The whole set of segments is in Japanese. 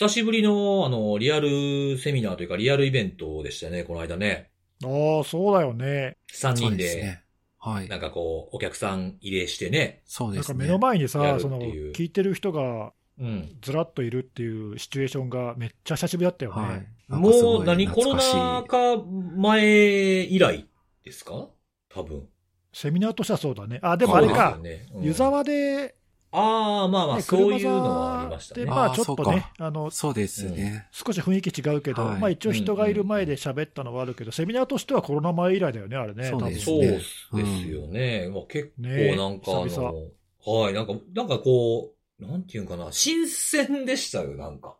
久しぶりの、あの、リアルセミナーというか、リアルイベントでしたね、この間ね。ああ、そうだよね。3人で。はい。なんかこう、お客さん入れしてね。そうですね。なんか目の前にやさ、るその、聞いてる人がうん。ずらっといるっていうシチュエーションがめっちゃ久しぶりだったよね。はい。もう、い何、コロナ禍前以来ですか？多分。セミナーとしてはそうだね。あ、でもあれか、湯沢で、ああ、まあまあ、ねそういうのはありましたね。まあちょっとあーそうねか、あの、そうですね。少し雰囲気違うけど、はいまあ一応人がいる前で喋ったのはあるけど、セミナーとしてはコロナ前以来だよね、あれね。そうですねそうですよね。まあ、結ね構なんかあ久の、はい、なんか、なんかこう、なんていうんかな、新鮮でしたよ、なんか。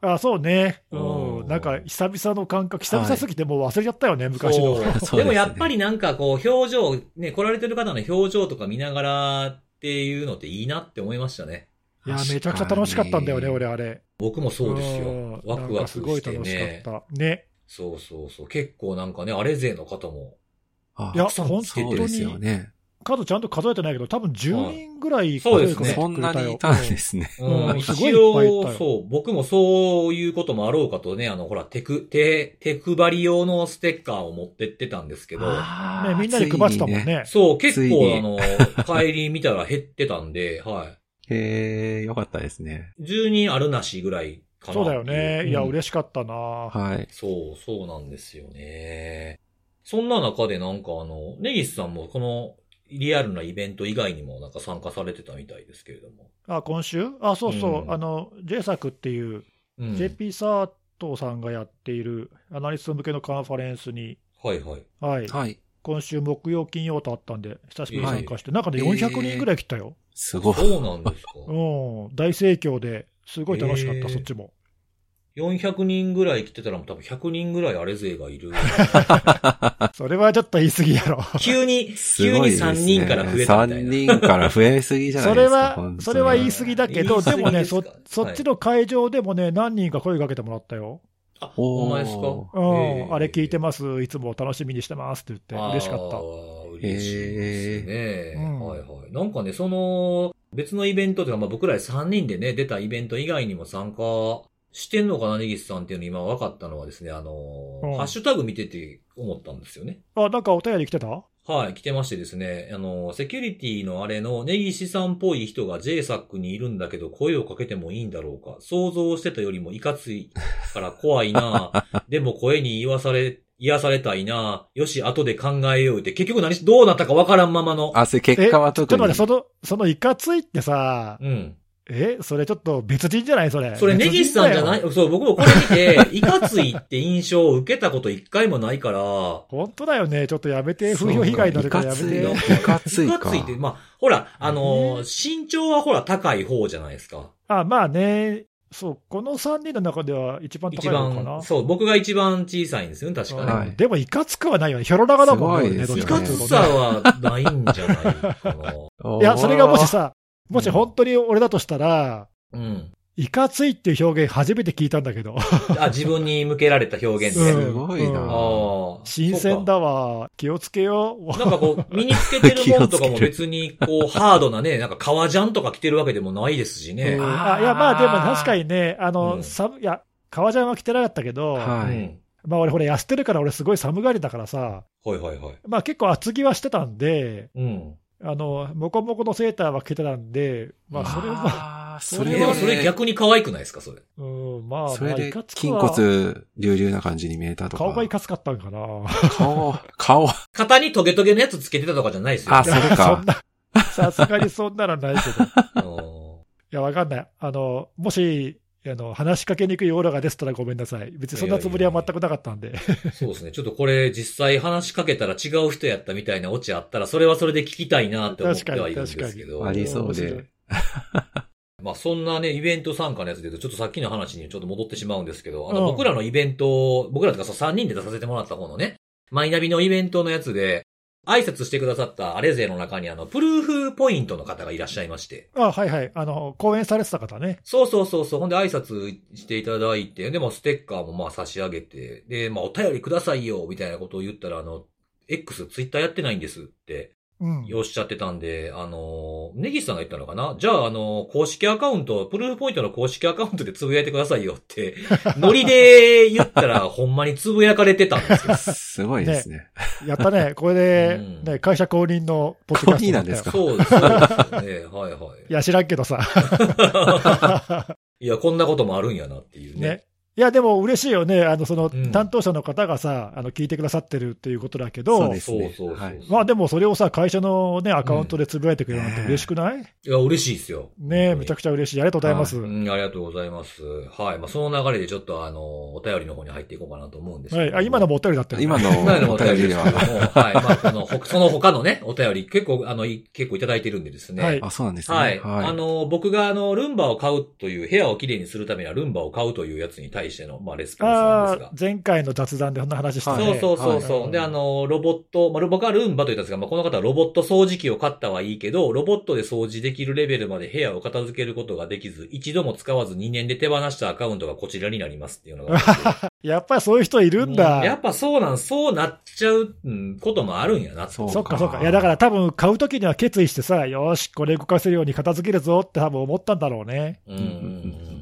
あ、そうね。ううんん。なんか久々の感覚、久々すぎてもう忘れちゃったよね、昔の。そうそうですねでもやっぱりなんかこう、表情、ね、来られてる方の表情とか見ながらっていうのっていいなって思いましたね。いや、めちゃくちゃ楽しかったんだよね、俺、あれ。僕もそうですよん。ワクワクなんかすごいして楽しね。かった。ね。そうそうそう。結構なんかね、あれ勢の方も。あいや、さん本そうですよね。数ちゃんと数えてないけど、多分10人ぐらいそうですね数えてくれたよそんなにいたんですね。うん、うん一すごいいっぱいいた応、よそう、僕もそういうこともあろうかとね、あの、ほら、テク、手、手配り用のステッカーを持ってってたんですけど、あーね、みんなに配ってたもん。ついにね。そう、結構あの、帰り見たら減ってたんで、はへえ、よかったですね。い。10人あるなしぐらいかなそうだよね。いや、うん嬉しかったなはい。そう、そうなんですよね。そんな中でなんかあの、ネギスさんもこのリアルなイベント以外にもなんか参加されてたみたいですけれども。あ、今週？あ、そうそう。うんあの、J 作っていう、うん。JP サートさんがやっているアナリスト向けのカンファレンスに、はいはい。はい。はい。今週木曜、金曜とあったんで、久しぶりに参加して、なんかね、えー400人ぐらい来たよ。すごい。そうなんですか。うん。大盛況で、すごい楽しかった、えーそっちも。400人ぐらい来てたら多分100人ぐらいあれ勢がいる。それはちょっと言い過ぎやろ。急に、す急にごいですね3人から増えたみたい3な。人から増えすぎじゃないそれですか。は本当、にそれは言い過ぎだけど、でもね、そそっちの会場でもね、何人か声かけてもらったよ。あ、おーほんまですか？うん、あれ聞いてまます、いつも楽しみにしてますって言って、嬉しかった。嬉しいですね、えーうんはいはい。なんかね、その、別のイベントというか、まあ僕ら3人でね、出たイベント以外にも参加してんのかな、ネギスさんっていうの今分かったのはですね、あの、うんハッシュタグ見てて思ったんですよね。あ、なんかお便り来てた？はい、来てましてですね、あの、セキュリティのあれのネギシさんっぽい人が JSAC にいるんだけど声をかけてもいいんだろうか。想像してたよりもいかついから怖いな でも声に言わされ、癒されたいなよし、後で考えようって、結局何し、どうなったかわからんままの。あ、それ結果は特に。ちょっと待って、その、そのいかついってさ、うん。え、それちょっと別人じゃないそれ。それネギシさんじゃない？そう、僕もこれ見て、いかついって印象を受けたこと一回もないから、本当だよね。ちょっとやめて。風評被害になるからやめて。いかついかいかついって、まあ、ほら、あのー身長はほら高い方じゃないですか。あ、まあね。そう、この3人の中では一番高一いのかな番、。そう、僕が一番小さいんですよね、確かね。はいうんでも、いかつくはないよね。ひょろ長だもんね、いかつさはないんじゃないかな。いや、それがもしさ、もし本当に俺だとしたら、うん。いかついっていう表現初めて聞いたんだけど。あ、自分に向けられた表現うんね。すごいなうん。新鮮だわ。気をつけよう。なんかこう、身につけてるもんとかも 別に、こう、ハードなね、なんか革ジャンとか着てるわけでもないですしね。うんあいや、まあでも確かにね、あの、うん寒いや、革ジャンは着てなかったけど、はいうん。まあ俺、ほら、痩せてるから俺、すごい寒がりだからさ、はいはいはい。まあ結構厚着はしてたんで、うん。あの、もこもこのセーターは着てたんで、まあそれは、それはそれ逆に可愛くないですか、それ？うん、まあ、それで筋は骨隆々な感じに見えたとか。顔がいかつかったんかな。顔、顔。肩にトゲトゲのやつつけてたとかじゃないですよ。あそれかそんな、さすがにそんなのないけど。いあのや、わかんない。あの、もし、あの、話しかけにくいオーラが出てたらごめんなさい。別にそんなつもりは全くなかったんで。そうですね。ちょっとこれ実際話しかけたら違う人やったみたいなオチあったら、それはそれで聞きたいなって思ってはいるんですけど。ありそうで。まあそんなね、イベント参加のやつで言うと、ちょっとさっきの話にちょっと戻ってしまうんですけど、あの、うん僕らのイベント、僕らとかそう3人で出させてもらった方のね、マイナビのイベントのやつで、挨拶してくださったアレゼの中にあの、プルーフポイントの方がいらっしゃいまして。あ、はいはい。あの、講演されてた方ね。そうそうそうそう。ほんで挨拶していただいて、でもステッカーもまあ差し上げて、で、まあお便りくださいよ、みたいなことを言ったら、あの、X、ツイッターやってないんですってうん。おっしゃってたんで、あの、ネギスさんが言ったのかな？じゃあ、あの、公式アカウント、プルーフポイントの公式アカウントでつぶやいてくださいよって、ノリで言ったら、ほんまにつぶやかれてたんですよ。すごいですね。やったね。これで、うんね、会社公認のポッドキャスト公認なんですか？そうです、そうですよね。はいはいや、知らんけどさ。い。いや、こんなこともあるんやなっていうね。ね。いや、でも嬉しいよね。あの、そのうん、担当者の方がさ、あの、聞いてくださってるっていうことだけど、そうですね。そうそうそうはいまあでもそれをさ、会社のね、アカウントでつぶやいてくれるなんて嬉しくない、いや、嬉しいですよ。ねえ、めちゃくちゃ嬉しい。ありがとうございます。うん、ありがとうございます。はい。まあ、その流れでちょっとあの、お便りの方に入っていこうかなと思うんですけどはい。あ、今のもお便りだったよね今の今のおお便りですけども、は。はい。まあ、この、ほその他のね、お便り、結構、あの、い結構いただいてるんでですね。はいあ、そうなんですね。はい。あの、僕があの、ルンバを買うという、部屋をきれいにするためにはルンバを買うというやつに対しての、まあ、レスポンスなんですが前回の雑談でそんな話したね。そうそうそうそう。はいで、あの、ロボット、まあ、僕はルンバと言ったんですが、まあ、この方はロボット掃除機を買ったはいいけど、ロボットで掃除できるレベルまで部屋を片付けることができず、一度も使わず2年で手放したアカウントがこちらになりますっていうのがあって。やっぱりそういう人いるんだ。やっぱそうなん、そうなっちゃううんこともあるんやなそっかそっか。いや、だから多分買うときには決意してさ、よし、これ動かせるように片付けるぞって多分思ったんだろうね。うんうん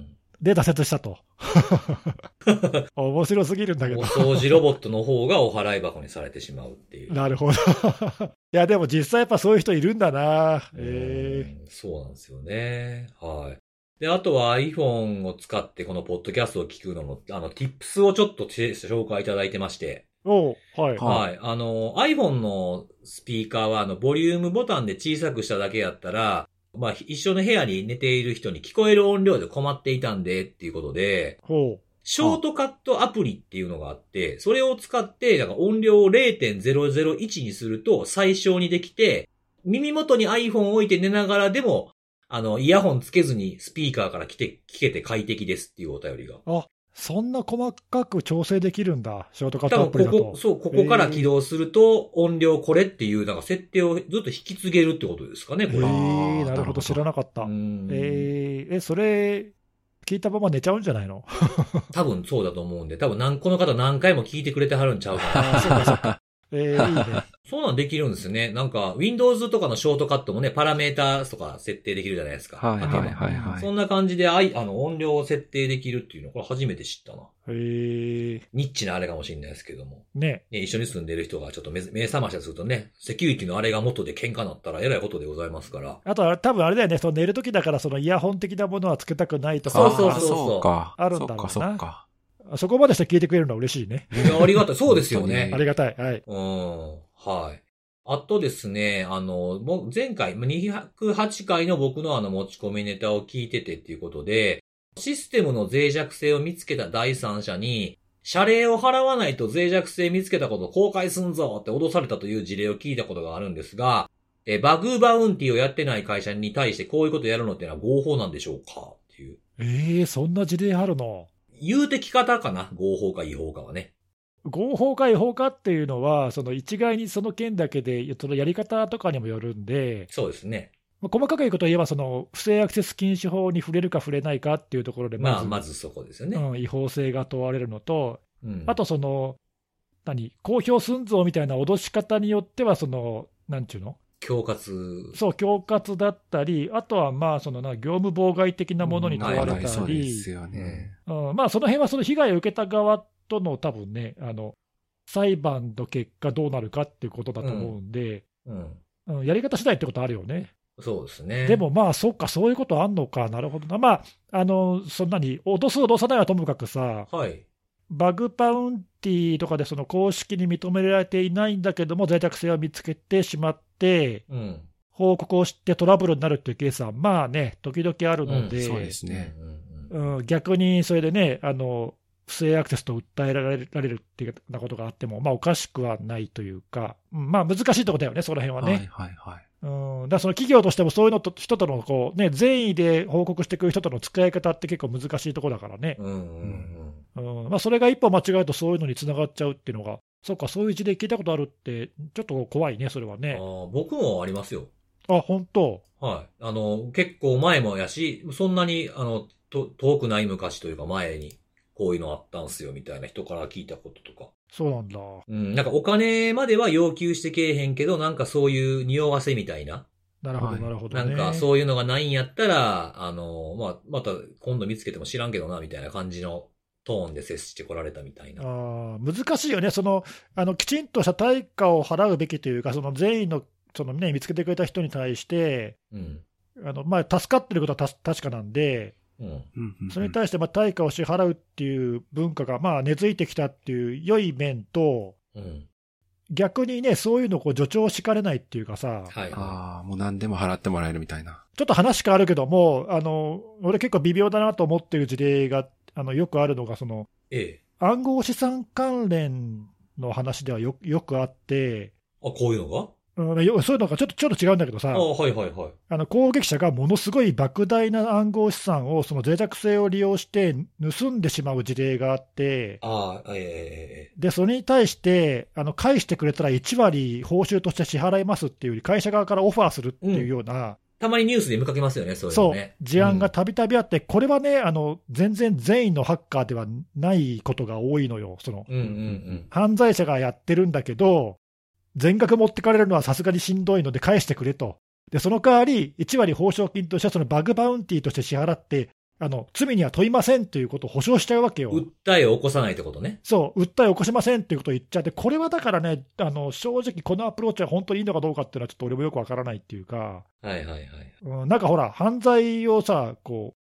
で、挫折したと。面白すぎるんだうん。けどお。掃除ロボットの方がお払い箱にされてしまうっていう。なるほど。いや、でも実際やっぱそういう人いるんだな。えうんそうなんですよね。はい。で、あとは iPhone を使ってこのポッドキャストを聞くのの、あの、tips をちょっとて紹介いただいてまして。ー、おうはい。ははい。あの、iPhone のスピーカーは、あの、ボリュームボタンで小さくしただけやったら、まあ、一緒の部屋に寝ている人に聞こえる音量で困っていたんで、っていうことで、ほショートカットアプリっていうのがあって、それを使って、なんか音量を0.001にすると最小にできて、耳元に iPhone を置いて寝ながらでも、あの、イヤホンつけずにスピーカーから来て、聞けて快適ですっていうお便りが。う。そんな細かく調整できるんだ。ショートカットア多プリだ、分ことこ、そう、ここから起動すると、音量これっていう、なんか設定をずっと引き継げるってことですかね、こえれ。あー、ーなるほど、知らなかった。うんえー、え、それ、聞いたまま寝ちゃうんじゃないの？多分そうだと思うんで、多分なんこの方何回も聞いてくれてはるんちゃうかな。あそうかそうか。えー、いいね。そうなんできるんですね。なんか、Windows とかのショートカットもね、パラメーターとか設定できるじゃないですか。はいはいはいはい。そんな感じで、あい、あの、音量を設定できるっていうの、これ初めて知ったな。えー、ニッチなあれかもしれないですけども。ね。ね、一緒に住んでる人がちょっと目目覚ましするとね、セキュリティのあれが元で喧嘩になったらえらいことでございますから。あとは多分あれだよね、その寝るときだから、そのイヤホン的なものはつけたくないとか、そうそうそうそうか。あるんだろうなそっかそっか。そこまでして聞いてくれるのは嬉しいね。いや、ありがたい。そうですよね本 あ。りがたい。はい。うん。はい。あとですね、あの、もう前回、208回の僕のあの持ち込みネタを聞いててっていうことで、システムの脆弱性を見つけた第三者に、謝礼を払わないと脆弱性見つけたことを公開すんぞって脅されたという事例を聞いたことがあるんですが、えバグバウンティをやってない会社に対してこういうことやるのってのは合法なんでしょうかっていう。えー、そんな事例あるの？言うてき方かな？合法か違法かはね。合法か違法かっていうのは、その一概にその件だけで、そのやり方とかにもよるんで、そうですね。まあ細かく言うことを言えば、その不正アクセス禁止法に触れるか触れないかっていうところで、まあ、まず、まずそこですよね。うん、違法性が問われるのと、うんあとその、何、公表寸増みたいな脅し方によっては、その、なんちゅうの？恐喝。そう、恐喝だったり、あとはまあ、そのな、業務妨害的なものに問われたりす、よね。うんまあ、その辺はその被害を受けた側との多分ね、あの、裁判の結果どうなるかっていうことだと思うんで、うん。うんやり方次第ってことあるよね。そうですね。でもまあ、そっか、そういうことあんのか、なるほどな。まあ、あの、そんなに、脅す、脅さないはともかくさ、はい。バグパウンティとかでその公式に認められていないんだけども、脆弱性を見つけてしまっ。報告をしてトラブルになるっていうケースは、まあね、時々あるので、うん。そうですね。うん。逆にそれでね、あの不正アクセスと訴えられるられるっていうなことがあっても、まあ、おかしくはないというか、うんまあ、難しいところだよね、その辺ははいね。はいはい。うん、だその企業としてもそういうのと人とのこう、ね、善意で報告してくる人との使い方って結構難しいところだからね、うんうんうん。まあ、それが一歩間違えるとそういうのにつながっちゃうっていうのが、そっか、そういう事例聞いたことあるって、ちょっと怖いね、それはうん。ね。あー僕もありますよ。あ、本当？はい。あの、結構前もやし、そんなに、あの、と遠くない昔というか前に、こういうのあったんすよ、みたいな人から聞いたこととか。そうなんだ。うん、なんかお金までは要求してけえへんけど、なんかそういう匂わせみたいな。なるほど、はいなるほど、ね。なんかそういうのがないんやったら、あの、まあ、また今度見つけても知らんけどな、みたいな感じのトーンで接してこられたみたいな。あー難しいよね、そのあのきちんとした対価を払うべきというか、その善意のその、ね、見つけてくれた人に対して、うん。あのまあ、助かってることはた確かなんで、うん。うんうんうんそれに対してまあ対価を支払うっていう文化がまあ根付いてきたっていう良い面と、うん。逆にね、そういうのをこう助長しかねないっていうかさ、はいはああ、もう何でも払ってもらえるみたいな。ちょっと話変わるけども、あの俺、結構微妙だなと思ってる事例があのよくあるのが、そのい。ええ。暗号資産関連の話ではよよくあって、あ、こういうのが？うん、よそういうのがちょっとちょっと違うんだけどさあ、はいはいはい。あの攻撃者がものすごい莫大な暗号資産をその脆弱性を利用して盗んでしまう事例があって、ああ、ええでそれに対してあの返してくれたら1割報酬として支払いますっていう、会社側からオファーするっていうような、たまにニュースで見かけますよね、そういうそう。事案がたびたびあって、これはねあの、全然善意のハッカーではないことが多いのよ。そのうんうんうん。犯罪者がやってるんだけど、全額持ってかれるのはさすがにしんどいので返してくれと。で、その代わり、1割報奨金として、そのバグバウンティーとして支払って、あの罪には問いませんということを保証しちゃうわけよ。訴えを起こさないってことね。そう、訴えを起こしませんということを言っちゃって、これはだからね、あの正直、このアプローチは本当にいいのかどうかっていうのは、ちょっと俺もよくわからないっていうか、はいはいはい。うん、なんかほら、犯罪をさ、こう、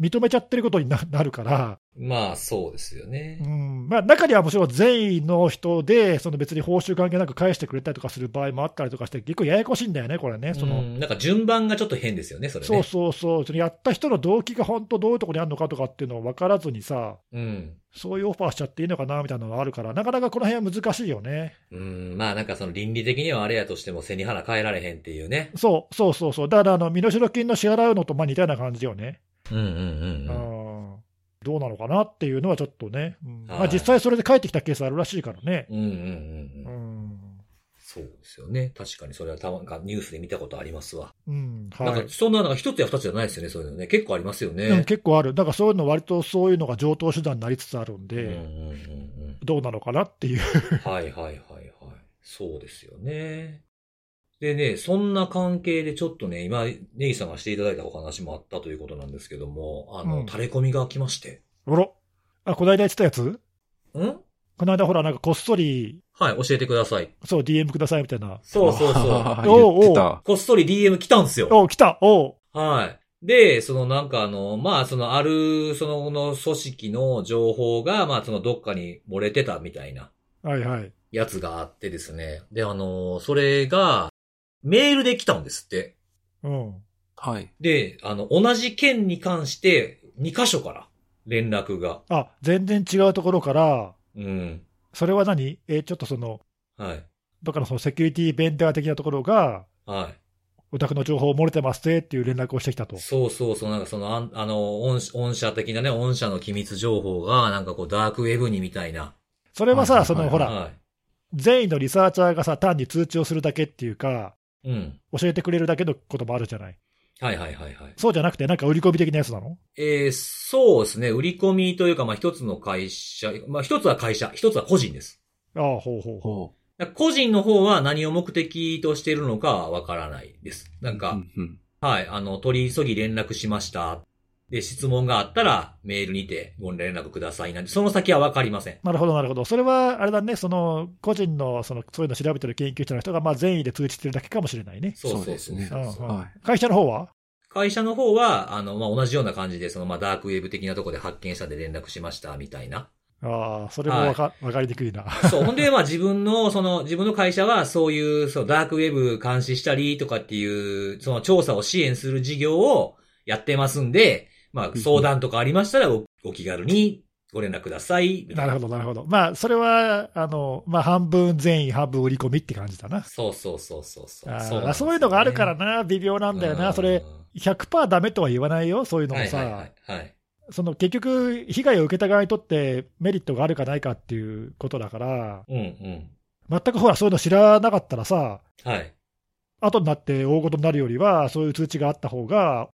認めちゃってることにな なるから、まあ、そうですようね。んまあ、中にはもちろん善意の人で、その別に報酬関係なく返してくれたりとかする場合もあったりとかして、結構ややこしいんだよね、これね。そのうん、なんか順番がちょっと変ですよね、それね。そうそうそう、そのやった人の動機が本当どういうところにあるのかとかっていうのを分からずにさ、うん。そういうオファーしちゃっていいのかなみたいなのがあるから、なかなかこの辺は難しいよね。うん、まあなんかその倫理的にはあれやとしても背に腹変えられへんっていうね。そうそうそうそう、だからあの身代金の支払うのとまあ似たような感じよね。うんうんうんどうなのかなっていうのはちょっとね、うんまあ、はい実際それで帰ってきたケースあるらしいからね。うんうんうんそうですよね。確かにそれはたまニュースで見たことありますわ。うんはいなんかそんななんか一つや二つじゃないですよね、そういうのね。結構ありますよね。うん、結構ある、だからそういうの、割とそういうのが上等手段になりつつあるんで、うんうんうんうん。どうなのかなっていう、はいはいはいはい。そうですよね。でね、そんな関係でちょっとね、今、ネギさんがしていただいたお話もあったということなんですけども、あの、うん垂れ込みが来まして。あら、あこの間言ってたやつ？ん？この間、ほら、なんかこっそり、はい、教えてください。そう、DM くださいみたいな、そうそうそう。あーおう言ってた。こっそり DM 来たんですよ。お来た、おはい。で、そのなんかあの、まあそのある、そのの組織の情報が、まあそのどっかに漏れてたみたいなはいはい、やつがあってですね。で、あの、それが、メールで来たんですって。うん、はい。で、あの、同じ件に関して、2箇所から連絡が。あ全然違うところから、うん。それは何？えーちょっとその、はい。どっかのそのセキュリティベンダー的なところが、はお宅の情報漏れてますねっていう連絡をしてきたとい。。そうそうそう、なんかその、あんあの、御御社的なね、御社の機密情報が、なんかこう、ダークウェブにみたいな。それはさ、はいはいそのほら、は善意のリサーチャーがさ、単に通知をするだけっていうか、い。うん。教えてくれるだけのこともあるじゃない。はいはいはいはい。そうじゃなくて、なんか売り込み的なやつなの？えーそうですね。売り込みというか、まあ、一つの会社、まあ、一つは会社、一つは個人です。ああ、ほうほうほほだから個人の方は何を目的としているのかはわからないです。なんう。か、うんうんはい、あの、取り急ぎ連絡しました。で、質問があったら、メールにてご連絡くださいなんで、その先はわかりません。う。なるほど、なるほど。それは、あれだね、その、個人の、その、そういうのを調べてる研究者の人が、まあ、善意で通知してるだけかもしれないね。そうそうそうそうですね会社の方は？会社の方は、あの、まあ、同じような感じで、その、まあ、ダークウェブ的なところで発見したんで連絡しました、みたいな。ああ、それもわか,、わかりにくいな。そう。ほんで、まあ自分の、その、自分の会社はそういう、そう、ダークウェブ監視したりとかっていう、その調査を支援する事業をやってますんで、まあ相談とかありましたらお、お気軽にご連絡ください。なるほど、なるほど。まあ、それは、あの、まあ、半分善意、半分売り込みって感じだな。そうそうそうそうそう。あそうねーそういうのがあるからな、微妙なんだよな。それ、100%ダメとは言わないよ、そういうのもさ。はいはいはい。はい。その結局、被害を受けた側にとってメリットがあるかないかっていうことだから、うんうん。全くほら、そういうの知らなかったらさ、はい。後になって大事になるよりは、そういう通知があった方が、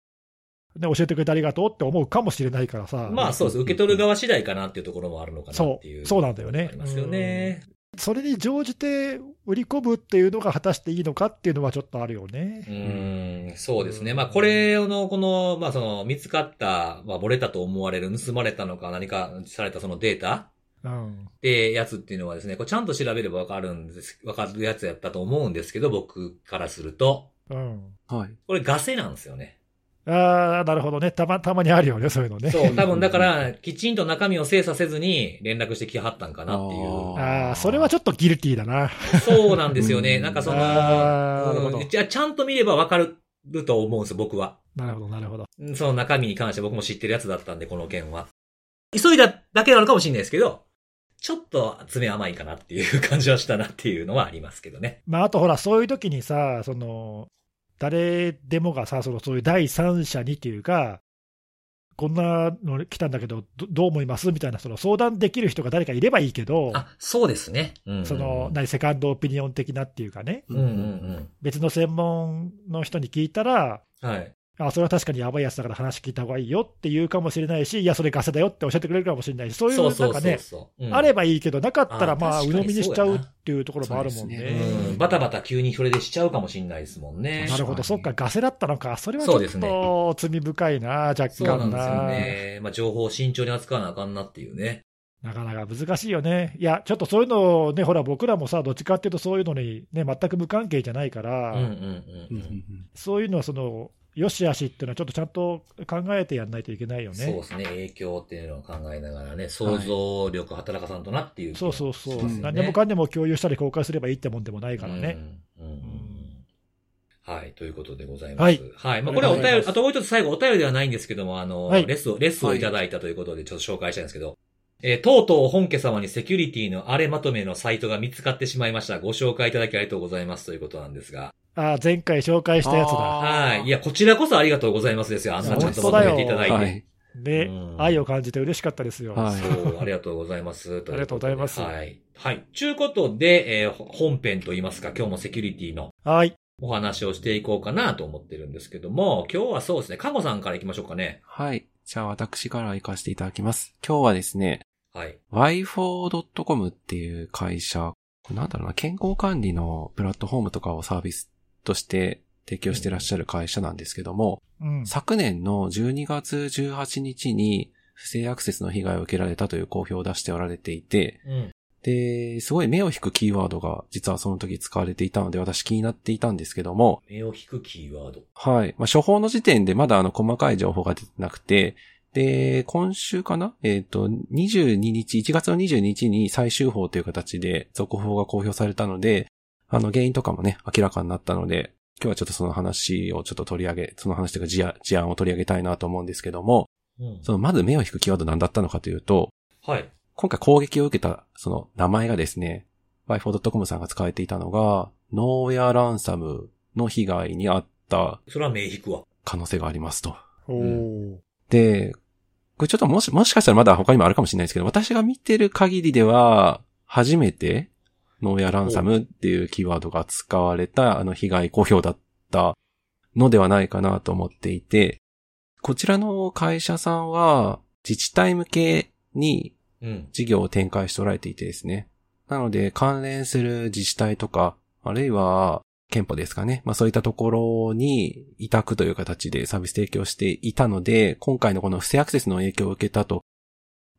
ね、教えてくれてありがとうって思うかもしれないからさ。まあそうです。受け取る側次第かなっていうところもあるのかなっていう。そうそうなんだよねありますよね。それに乗じて売り込むっていうのが果たしていいのかっていうのはちょっとあるようね。ーん、そうですね。まあ、これの、この、まあ、その、見つかった、まあ、漏れたと思われる、盗まれたのか何かされたそのデータうん。ってやつっていうのはですね、これちゃんと調べればわかるんです、わかるやつやったと思うんですけど、僕からすると、うん。はい。これガセなんですよね。ああ、なるほどね。たま、たまにあるよね、そういうのね。そう、多分だから、きちんと中身を精査せずに連絡してきはったんかなっていう。ああ、それはちょっとギルティーだな。そうなんですよね。うんなんかその、ちゃんと見ればわかると思うんですよ、僕は。なるほど、なるほど。その中身に関して僕も知ってるやつだったんで、この件は。急いだだけなのかもしれないですけど、ちょっと爪甘いかなっていう感じはしたなっていうのはありますけどね。まあ、あとほら、そういう時にさ、その、誰でもがさ、そのそういう第三者にっていうか、こんなの来たんだけど、どどう思います？みたいな、その相談できる人が誰かいればいいけど、あ、そうですね。うんうんその、何、セカンドオピニオン的なっていうかね、うんうん別の専門の人に聞いたら、うん。はい。あ、それは確かにやばいやつだから話聞いた方がいいよって言うかもしれないし、いや、それガセだよって教えてくれるかもしれないし、そういうなんかね、あればいいけど、なかったらあまあ、鵜呑みにしちゃうっていうところもあるもんそうですね。うん、バタバタ急にそれでしちゃうかもしれないですもんね。なるほど、そっか、ガセだったのか。それはちょっそうですねと罪深いな、若そうなん干ですよな。ね。まあ、情報を慎重に扱わなあかんなっていうね。なかなか難しいよね。いや、ちょっとそういうのね、ほら、僕らもさ、どっちかっていうとそういうのにね、全く無関係じゃないから、うんうんうんうんううん。んそういうのはその、よしあしっていうのはちょっとちゃんと考えてやんないといけないよね。そうですね。影響っていうのを考えながらね、想像力働かさんとなっていう、そうそうそう。そうですよね何でもかんでも共有したり公開すればいいってもんでもないからね。うん。うんうんうんはい、ということでございます。はい。はい。まあ、これはお便り、あともう一つ最後お便りではないんですけども、あの、はいレスを、レスをいただいたということでちょっと紹介したいんですけど、えーとうとう本家様にセキュリティのあれまとめのサイトが見つかってしまいました。ご紹介いただきありがとうございますということなんですが。あ前回紹介したやつだ。はい。いや、こちらこそありがとうございますですよ。あんなちゃんとまとめていただいて。はい。でうん、愛を感じて嬉しかったですよ。はいそう、ありがとうございます。ありがとうございますはい。はい。ちゅうことで、えー本編といいますか、今日もセキュリティのはい。お話をしていこうかなと思ってるんですけども、今日はそうですね、カゴさんから行きましょうかね。はい。じゃあ私から行かせていただきます。今日はですね、はい。y4.com っていう会社、なんだろうな、健康管理のプラットフォームとかをサービスとして提供してらっしゃる会社なんですけども、うん。昨年の12月18日に不正アクセスの被害を受けられたという公表を出しておられていて、うん。で、すごい目を引くキーワードが実はその時使われていたので私気になっていたんですけども、目を引くキーワード。はい。まあ、処方の時点でまだあの細かい情報が出てなくて、で、今週かな？えっ、と、22日、1月の22日に最終報という形で続報が公表されたので、あの原因とかもね、明らかになったので、今日はちょっとその話をちょっと取り上げ、その話というか事案事案を取り上げたいなと思うんですけども、うん。そのまず目を引くキーワード何だったのかというと、はい。今回攻撃を受けたその名前がですね、y4.com さんが使われていたのが、ノーウェアランサムの被害に遭ったそれは目引くわ。可能性がありますと。で、これちょっともし、もしかしたらまだ他にもあるかもしれないですけど、私が見てる限りでは、初めて、ノーヤランサムっていうキーワードが使われたあの被害公表だったのではないかなと思っていて、こちらの会社さんは自治体向けにうん。事業を展開しておられていてですね。なので関連する自治体とか、あるいは憲法ですかね。まあそういったところに委託という形でサービス提供していたので、今回のこの不正アクセスの影響を受けたと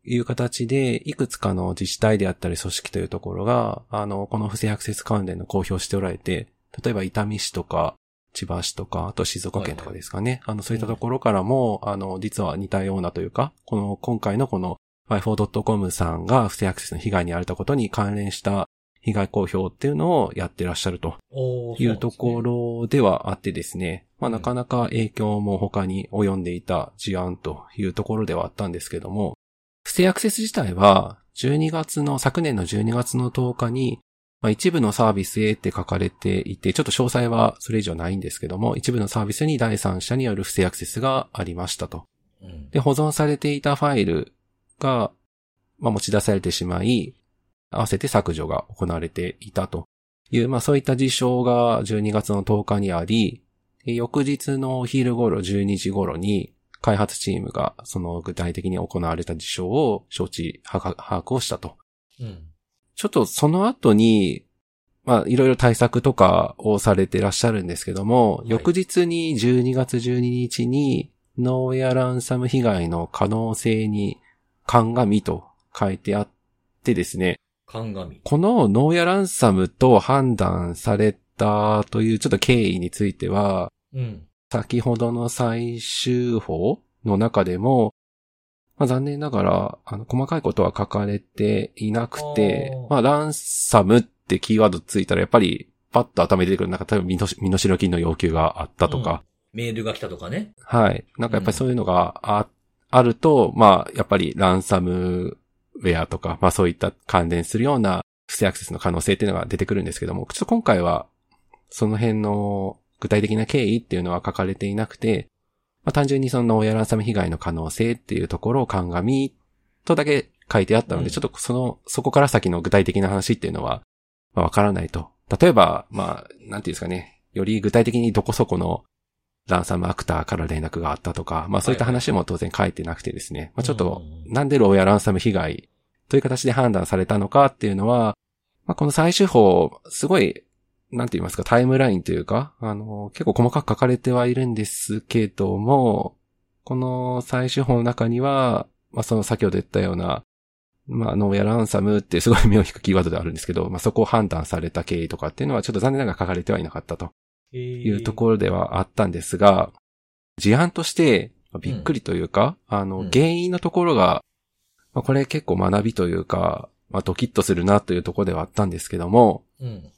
いう形で、いくつかの自治体であったり組織というところが、あの、この不正アクセス関連の公表をしておられて、例えば伊丹市とか、千葉市とか、あと静岡県とかですかね。あの、そういったところからも、あの、実は似たようなというか、この、今回のこの y4.com さんが不正アクセスの被害に遭われたことに関連した被害公表っていうのをやってらっしゃるというとこ。ろではあってですね。まあなかなか影響も他に及んでいた事案というところではあったんですけども、不正アクセス自体は12月の、昨年の12月の10日に、まあ、一部のサービスへって書かれていて、ちょっと詳細はそれ以上ないんですけども、一部のサービスに第三者による不正アクセスがありましたと。うんで、保存されていたファイルが、まあ、持ち出されてしまい、合わせて削除が行われていたという、まあ、そういった事象が12月の10日にあり、で翌日のお昼頃12時頃に、開発チームがその具体的に行われた事象を承知、把握をしたと。うん。ちょっとその後に、まあ、いろいろ対策とかをされてらっしゃるんですけども、い翌日に12月12日に、ノーウェアランサム被害の可能性に鑑と書いてあってですね、鑑。このノーウェアランサムと判断されたというちょっと経緯については、うん。先ほどの最終法の中でも、まあ、残念ながら、あの、細かいことは書かれていなくてまあ、ランサムってキーワードついたら、やっぱり、パッと頭に出てくる、なんか、例えば身の、身代金の要求があったとか、メールが来たとかね。はい。なんかやっぱりそういうのがあ、あると、まあ、やっぱりランサムウェアとか、まあそういった関連するような不正アクセスの可能性っていうのが出てくるんですけども、ちょっと今回は、その辺の具体的な経緯っていうのは書かれていなくて、まあ単純にそのノーヤランサム被害の可能性っていうところを鑑みとだけ書いてあったので、うん。ちょっとその、そこから先の具体的な話っていうのは、まあわからないと。例えば、まあ、なんていうんですかね、より具体的にどこそこのランサムアクターから連絡があったとか、まあそういった話も当然書いてなくてですね、まあちょっとうん、なんでローやランサム被害という形で判断されたのかっていうのは、まあこの最終法、すごい、なんて言いますか、タイムラインというか、あの、結構細かく書かれてはいるんですけども、この最終法の中には、まあその先ほど言ったような、まあ、ノーやランサムってすごい目を引くキーワードであるんですけど、まあそこを判断された経緯とかっていうのはちょっと残念ながら書かれてはいなかったと。いいうところではあったんですが、事案として、まあびっくりというか、あの、うん原因のところが、まあ、これ結構学びというか、まあ、ドキッとするなというところではあったんですけども、うん。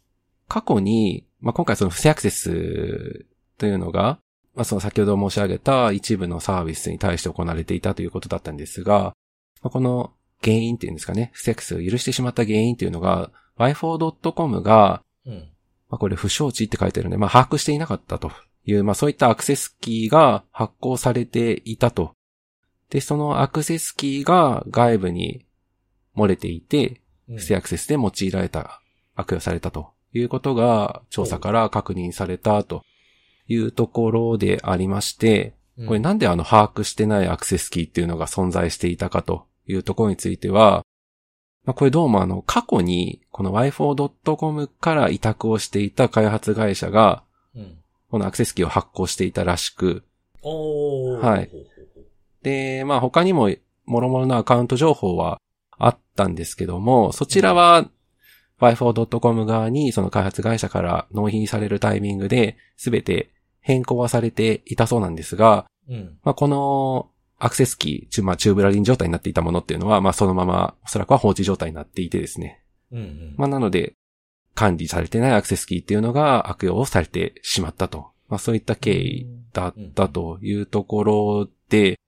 過去に、まあ、今回その不正アクセスというのが、まあ、その先ほど申し上げた一部のサービスに対して行われていたということだったんですが、まあ、この原因っていうんですかね、不正アクセスを許してしまった原因っていうのが、y4.com が、うん。まあ、これ不承知って書いてるんで、まあ、把握していなかったという、まあ、そういったアクセスキーが発行されていたと。で、そのアクセスキーが外部に漏れていて、うん不正アクセスで用いられた、悪用されたということが調査から確認されたというところでありまして、これなんであの把握してないアクセスキーっていうのが存在していたかというところについては、まあ、これどうもあの過去にこの y4.com から委託をしていた開発会社がうん。このアクセスキーを発行していたらしく。はいで、まあ他にも諸々のアカウント情報はあったんですけども、そちらは y4.com 側にその開発会社から納品されるタイミングで全て変更はされていたそうなんですが、うん。まあこのアクセスキー、チュまあ、チューブラリン状態になっていたものっていうのは、まあそのままおそらくは放置状態になっていてですね。うんうん。まあなので、管理されてないアクセスキーっていうのが悪用をされてしまったと。まあそういった経緯だったというところで、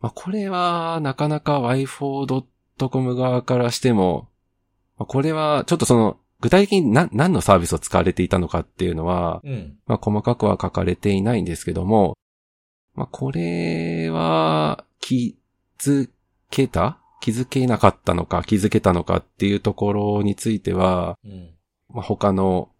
まあこれはなかなか y4.com 側からしても、まあこれはちょっとその具体的に何何のサービスを使われていたのかっていうのは、うん。まあ細かくは書かれていないんですけども、まあこれは気づけた？気づけなかったのか？気づけたのかっていうところについては、うん。まあ、他の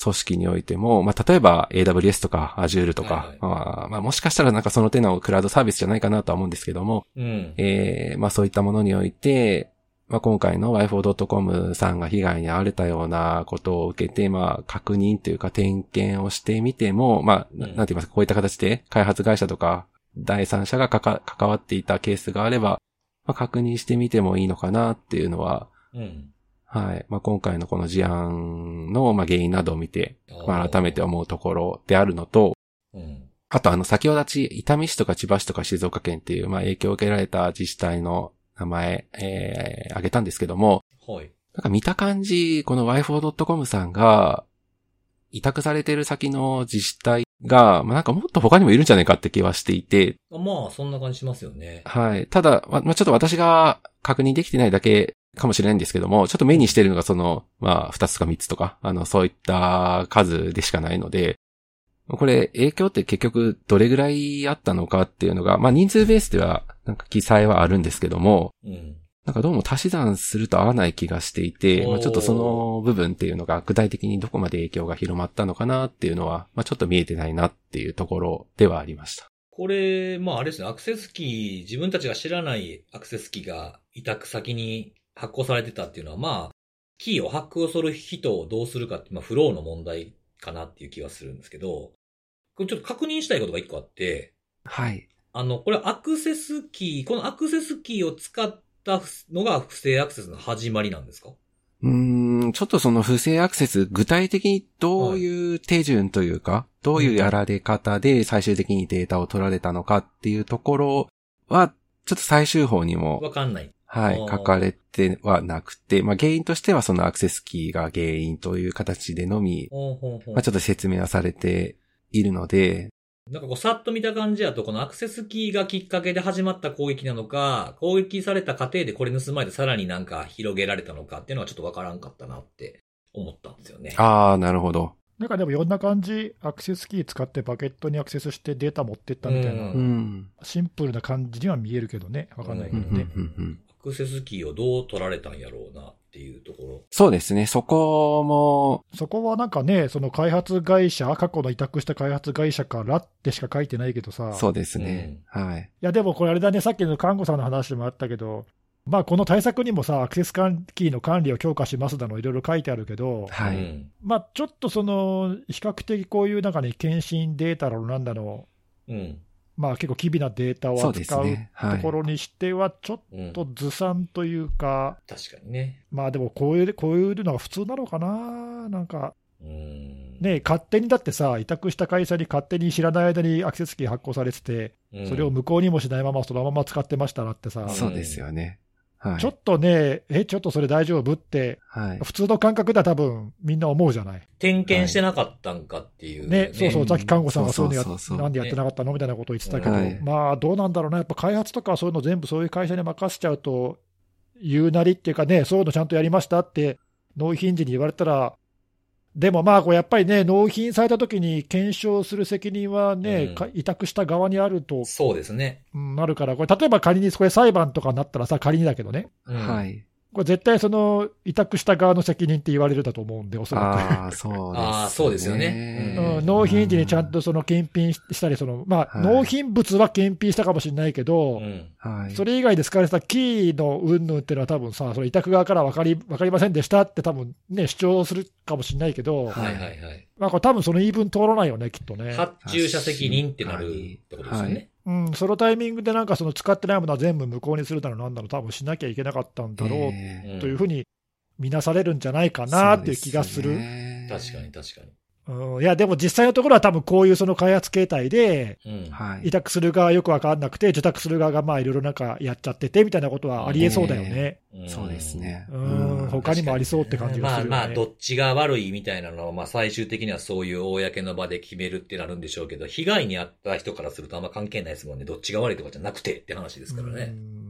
組織においても、まあ、例えば AWS とか Azure とか、はいはいまあ、まあ、もしかしたらなんかその手のクラウドサービスじゃないかなとは思うんですけども、うん。えー、まあそういったものにおいて、まあ今回の y4.com さんが被害に遭われたようなことを受けて、まあ確認というか点検をしてみても、まあ、なうんて言いますか、こういった形で開発会社とか第三者がかか関わっていたケースがあれば、まあ確認してみてもいいのかなっていうのは、うん。はい。まあ、今回のこの事案の、まあ、原因などを見て、まあ、改めて思うところであるのと、うん。あとあの、先ほどち、伊丹市とか千葉市とか静岡県っていう、まあ、影響を受けられた自治体の名前、えー、挙げたんですけども、はい。なんか見た感じ、この y4.com さんが、委託されてる先の自治体が、まあ、なんかもっと他にもいるんじゃないかって気はしていて、あまあ、そんな感じしますよね。はい。ただ、まあ、ちょっと私が確認できてないだけかもしれないんですけども、ちょっと目にしてるのがその、まあ、二つか三つとか、あの、そういった数でしかないので、これ、影響って結局どれぐらいあったのかっていうのが、まあ、人数ベースでは、なんか記載はあるんですけども、うん。なんかどうも足し算すると合わない気がしていて、まあ、ちょっとその部分っていうのが具体的にどこまで影響が広まったのかなっていうのは、まあ、ちょっと見えてないなっていうところではありました。これ、まああれですね、アクセスキー、自分たちが知らないアクセスキーが委託先に発行されてたっていうのは、まあ、キーを発行する人をどうするかって、まあフローの問題かなっていう気はするんですけど、これちょっと確認したいことが一個あって、はい。あの、これアクセスキー、このアクセスキーを使ったのが不正アクセスの始まりなんですか？うーん、ちょっとその不正アクセス、具体的にどういう手順というか、どういうやられ方で最終的にデータを取られたのかっていうところは、ちょっと最終法にも、わかんない。はい書かれてはなくて、まあ原因としてはそのアクセスキーが原因という形でのみ、ほうほうほうまあちょっと説明はされているので、なんかこう、さっと見た感じだと、このアクセスキーがきっかけで始まった攻撃なのか、攻撃された過程でこれ盗まれてさらになんか広げられたのかっていうのはちょっとわからんかったなって思ったんですよね。ああ、なるほど。なんかでもいろんな感じ、アクセスキー使ってバケットにアクセスしてデータ持ってったみたいな、ううん。シンプルな感じには見えるけどね、わかんないけどね。アクセスキーをどう取られたんやろうなっていうところ。そうですね。そこも、そこはなんかね、その開発会社、過去の委託した開発会社からってしか書いてないけどさ、いそうですね。はい。やでもこれあれだね、さっきの看護さんの話でもあったけど、まあこの対策にもさ、アクセスキーの管理を強化しますだの、いろいろ書いてあるけど、はい。うんまあちょっとその、比較的こういうなんかね、検診データだろうなんだの、うん。まあ結構機微なデータを扱う。ところにしては、ちょっうん。とずさんというか、確かにね。まあでもこういう、こういうのが普通なのかな、なんか、うん。ね、勝手にだってさ、委託した会社に勝手に知らない間にアクセスキー発行されてて、うんそれを無効にもしないままそのまま使ってましたらってさ、そうですよね。はい。ちょっとね、え、ちょっとそれ大丈夫って、はい。普通の感覚では多分みんな思うじゃない。点検してなかったんかっていう、ね、そうそう、うんさっき看護さんがそういうのやなんでやってなかったのみたいなことを言ってたけど、はいまあどうなんだろうな、やっぱ開発とかそういうの全部そういう会社に任せちゃうと、言うなりっていうかね、そういうのちゃんとやりましたって、納品時に言われたら、でもまあ、こうやっぱりね、納品された時に検証する責任はね、うんか委託した側にあるとそうですね。うんなるから、これ、例えば仮にこれ裁判とかになったらさ、仮にだけどね、うんはい。これ絶対その委託した側の責任って言われるだと思うんで、おそらああ、そうです、ね。あーそうですよねく。うん、納品時にちゃんとその検品したり、そのまあ、はい納品物は検品したかもしれないけど、うん。はい。それ以外で使われたキーの云々っていうのは、多分さ、その委託側から分かり分かりませんでしたって、多分ね、主張するかもしれないけど、はいはいはい。まあ、これ、多分その言い分通らないよね、きっとね。発注者責任ってなるってことですよね。うん、そのタイミングでなんかその使ってないものは全部無効にするだろうなんだろう、多分しなきゃいけなかったんだろうというふうに見なされるんじゃないかーなっていう気がする。すね確かに確かうん、いや、でも実際のところは多分こういうその開発形態で。委託する側よく分かんなくて、受託する側がまあいろいろなんかやっちゃっててみたいなことはありえそうだよね。うんそうです。ね。うん、他にもありそうって感じがするよね。まあまあ、どっちが悪いみたいなのは、まあ最終的にはそういう公の場で決めるってなるんでしょうけど、被害に遭った人からするとあんま関係ないですもんね。どっちが悪いとかじゃなくてって話ですからね。うん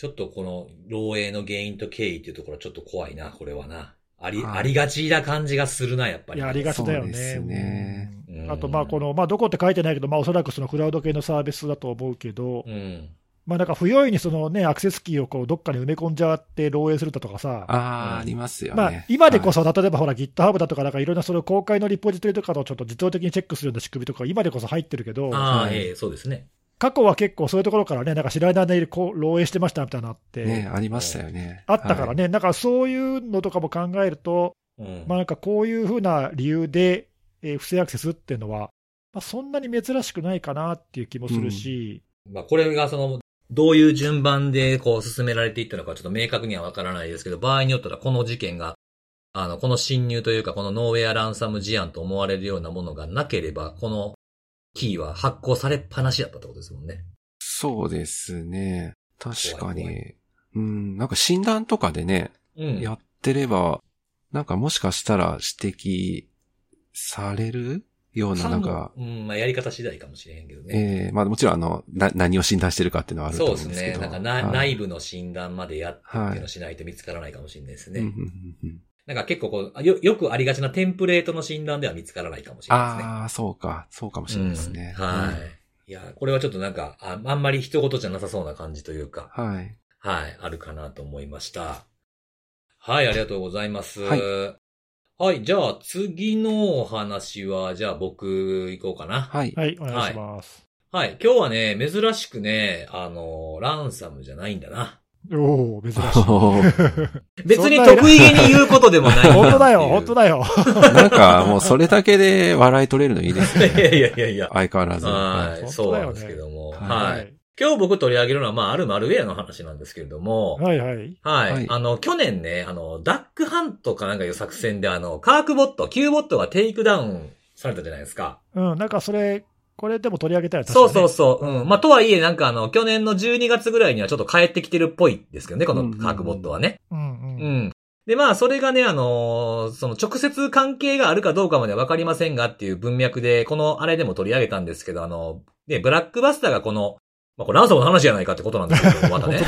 ちょっとこの漏洩の原因と経緯っていうところはちょっと怖いな、これはな。あり、はいありがちな感じがするな、やっぱり。いや、ありがちだよね。ねうんうんあと、まあ、この、まあ、どこって書いてないけど、まあ、おそらくそのクラウド系のサービスだと思うけど、うん。まあ、なんか不用意にそのね、アクセスキーをこうどっかに埋め込んじゃって漏洩するだとかさ、あうんあ、ありますよね。まあ、今でこそ。そ、例えばほら、GitHub だとか、なんかいろんなその公開のリポジトリとかをちょっと自動的にチェックするような仕組みとか、今でこそ入ってるけど、ああ、はいええそうですね。過去は結構そういうところからね、なんか知らない間にこう漏洩してましたみたいなのあって、ね、ありましたよね。あったからね、なんかそういうのとかも考えると、うん。まあ、なんかこういうふうな理由で、えー不正アクセスっていうのは、まあ、そんなに珍しくないかなっていう気もするし、まあ、これがその、どういう順番でこう進められていったのかちょっと明確にはわからないですけど、場合によったらこの事件が、あの、この侵入というか、このノーウェアランサム事案と思われるようなものがなければ、このキーは発行されっぱなしだったってことですもんね。そうですね。確か怖い怖に。うん、なんか診断とかでね、うん。やってれば、なんかもしかしたら指摘されるような、なんか、うん、まあやり方次第かもしれへんけどね。ええまあもちろんあの、な、何を診断してるかっていうのはあるとそうですね。思うんですけど。なんかな、はい内部の診断までやってっていうのをしないと見つからないかもしれないですね。うんうんうんうんなんか結構こうよ、よくありがちなテンプレートの診断では見つからないかもしれないですね。ああ、そうか。そうかもしれないですね。うんはい。いや、これはちょっとなんか、ああんまり一言じゃなさそうな感じというか、はい。はい、あるかなと思いました。はい、ありがとうございます。はいはい、じゃあ次のお話は、じゃあ僕行こうかな。はい。はい、お願いします。はい。今日はね、珍しくね、あの、ランサムじゃないんだな。おお珍しい。別に得意げに言うことでもないん本当だよ、本当だよ。なんかもうそれだけで笑い取れるのいいですね。いやいやいやいや。相変わらず。はい。本当そうなんですけども。はいはい。今日僕取り上げるのは、まあ、あるマルウェアの話なんですけれども、はいはい。はい。はいあの、去年ね、あの、 Duck Hunt かなんかいう作戦で、あの、 Qakbot、 QBot がテイクダウンされたじゃないですか。うん、なんかそれ、これでも取り上げたやつ、そうそうそう。うん。まあ、とはいえ、なんかあの、去年の12月ぐらいにはちょっと帰ってきてるっぽいですけどね、この Qakbot はね。う。うんううん。ん。で、まあ、それがね、あのーその直接関係があるかどうかまではわかりませんがっていう文脈で、このあれでも取り上げたんですけど、あの、ね、 Black Basta がこの、まあ、これランサムの話じゃないかってことなんですけど、またね。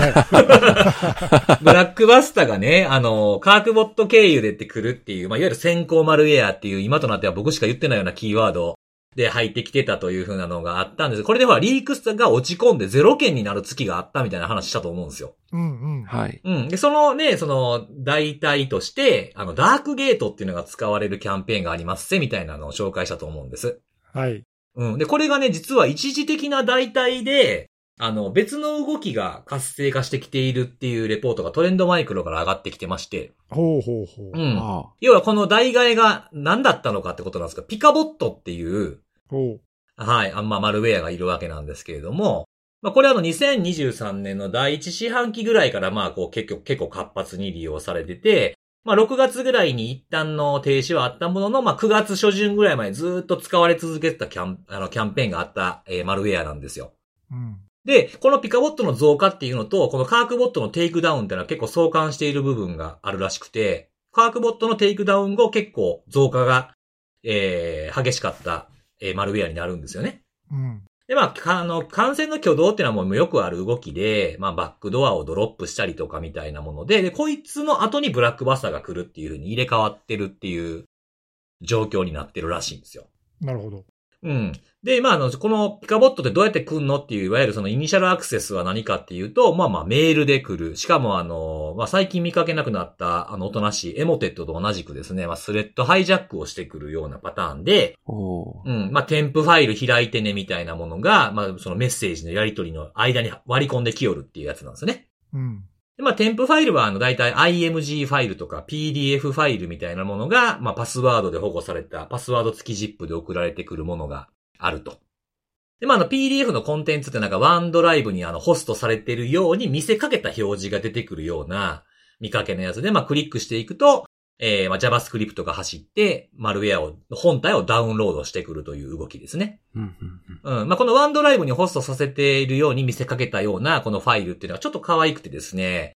ブラックバスターがね、あの、カークボット経由でってくるっていう、まあ、いわゆる先行マルウェアっていう、今となっては僕しか言ってないようなキーワードで入ってきてたという風なのがあったんです。これでほら、リークスが落ち込んでゼロ件になる月があったみたいな話したと思うんですよ。うんうん。はい。うん。で、そのね、その、代替として、あの、ダークゲートっていうのが使われるキャンペーンがありますせ、みたいなのを紹介したと思うんです。はい。うん。で、これがね、実は一時的な代替で、あの、別の動きが活性化してきているっていうレポートがトレンドマイクロから上がってきてまして、ほうほうほう。うん。あ要はこの代替えが何だったのかってことなんですが、ピカボットっていう、ほう。はい、あんまマルウェアがいるわけなんですけれども、まあこれはあの2023年の第一四半期ぐらいからまあこう結構結構活発に利用されてて、まあ6月ぐらいに一旦の停止はあったものの、まあ9月初旬ぐらいまでずっと使われ続けてたキャン、あのキャンペーンがあった、えーマルウェアなんですよ。うん。で、この Pikabot の増加っていうのと、この Qakbot のテイクダウンっていうのは結構相関している部分があるらしくて、 Qakbot のテイクダウン後結構増加が、えー、激しかった、えーマルウェアになるんですよね。うん。で、まあ、かあの、感染の挙動っていうのはもうよくある動きで、まあ、バックドアをドロップしたりとかみたいなもので、で、こいつの後に Black Basta が来るっていう風に入れ替わってるっていう状況になってるらしいんですよ。なるほど。うん。で、まあ、あの、このピカボットってどうやって来んのっていう、いわゆるそのイニシャルアクセスは何かっていうと、まあまあメールで来る。しかもあの、まあ最近見かけなくなった、あの、おとなしいエモテットと同じくですね、まあスレッドハイジャックをしてくるようなパターンで、うん、まあ添付ファイル開いてねみたいなものが、まあそのメッセージのやり取りの間に割り込んできよるっていうやつなんですよね。うん。まあ、添付ファイルは、あの、大体 IMG ファイルとか PDF ファイルみたいなものが、まあ、パスワードで保護された、パスワード付き ZIP で送られてくるものがあると。で、まあ、あの、PDF のコンテンツってなんか、ワンドライブにあの、ホストされてるように見せかけた表示が出てくるような見かけのやつで、まあ、クリックしていくと、えー、まあ、JavaScript が走って、マルウェアを、本体をダウンロードしてくるという動きですね。うんうん。まあ、このワンドライブにホストさせているように見せかけたようなこのファイルっていうのはちょっと可愛くてですね、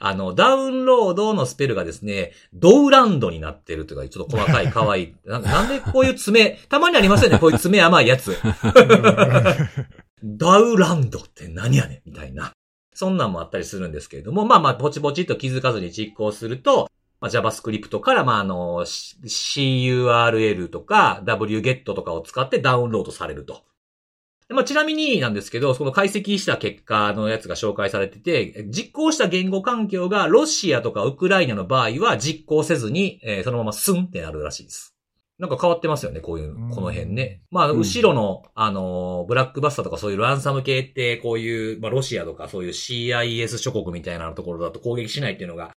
あの、ダウンロードのスペルがですね、ドウランドになってるというか、ちょっと細かい可愛い。ななんでこういう爪、たまにありますよね、こういう爪甘いやつ。ダウランドって何やねんみたいな。そんなんもあったりするんですけれども、まあまあ、ポチポチっと気づかずに実行すると、まあ、JavaScript から、まあ、あの、CURL とか wget とかを使ってダウンロードされると。でまあ、ちなみになんですけど、その解析した結果のやつが紹介されてて、実行した言語環境がロシアとかウクライナの場合は実行せずに、えーそのままスンってなるらしいです。なんか変わってますよね、こういううん、この辺ね。まあ、うん後ろの、あのー、ブラックバスターとかそういうランサム系って、こういう、まあ、ロシアとかそういう CIS 諸国みたいなところだと攻撃しないっていうのが、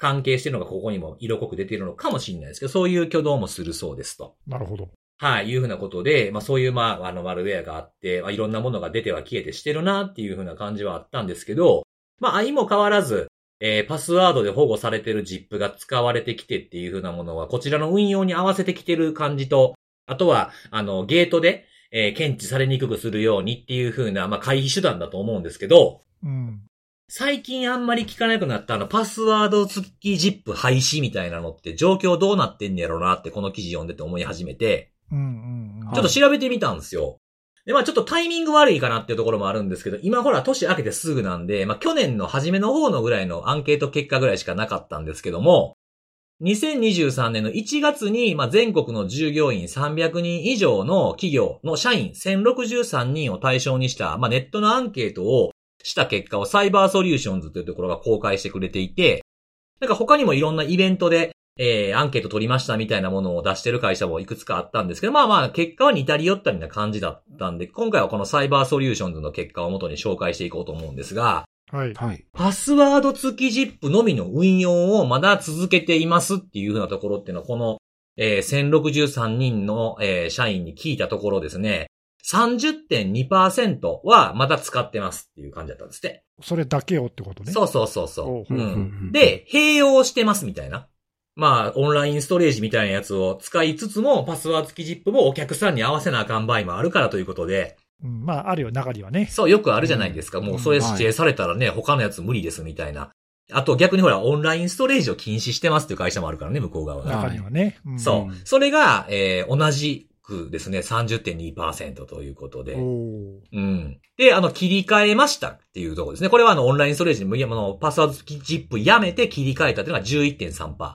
関係してるのがここにも色濃く出ているのかもしれないですけど、そういう挙動もするそうですと。なるほど。はい、いうふうなことで、まあそういう、まあ、あの、マルウェアがあって、まあいろんなものが出ては消えてしてるなっていうふうな感じはあったんですけど、まあ、相も変わらず、えーパスワードで保護されてる ZIP が使われてきてっていうふうなものは、こちらの運用に合わせてきてる感じと、あとは、あの、ゲートで、えー検知されにくくするようにっていうふうな、まあ、回避手段だと思うんですけど、うん。最近あんまり聞かなくなったあの、パスワード付き ZIP 廃止みたいなのって状況どうなってんねやろなってこの記事読んでて思い始めて、うんうんうん。ちょっと調べてみたんですよ。で、まあちょっとタイミング悪いかなっていうところもあるんですけど、今ほら年明けてすぐなんで、まあ去年の初めの方のぐらいのアンケート結果ぐらいしかなかったんですけども、2023年の1月に、まあ、全国の従業員300人以上の企業の社員1063人を対象にした、まあ、ネットのアンケートをした結果をサイバーソリューションズというところが公開してくれていて、なんか他にもいろんなイベントで、えー、アンケート取りましたみたいなものを出してる会社もいくつかあったんですけど、まあまあ、結果は似たり寄ったりな感じだったんで、今回はこのサイバーソリューションズの結果をもとに紹介していこうと思うんですが、はい。はい。パスワード付き ZIP のみの運用をまだ続けていますっていうふうなところっていうのは、この、えー1063人の、えー社員に聞いたところですね、30.2%はまだ使ってますっていう感じだったんですって。それだけをってことね。そうそうそうそう。ほううん。で、併用してますみたいな。まあ、オンラインストレージみたいなやつを使いつつも、パスワード付き ZIP もお客さんに合わせなあかん場合もあるからということで、うん、まあ、あるよ、中にはね。そう、よくあるじゃないですか。もうそれ指定されたらね、他のやつ無理ですみたいな。あと逆にほら、オンラインストレージを禁止してますっていう会社もあるからね、向こう側が。はい中にはね。うんそう。それが、えー同じくですね、30.2%ということで。うん。で、あの、切り替えましたっていうところですね。これはあの、オンラインストレージに、いやあの、パスワード付き ZIP やめて切り替えたっていうのが11.3%。っ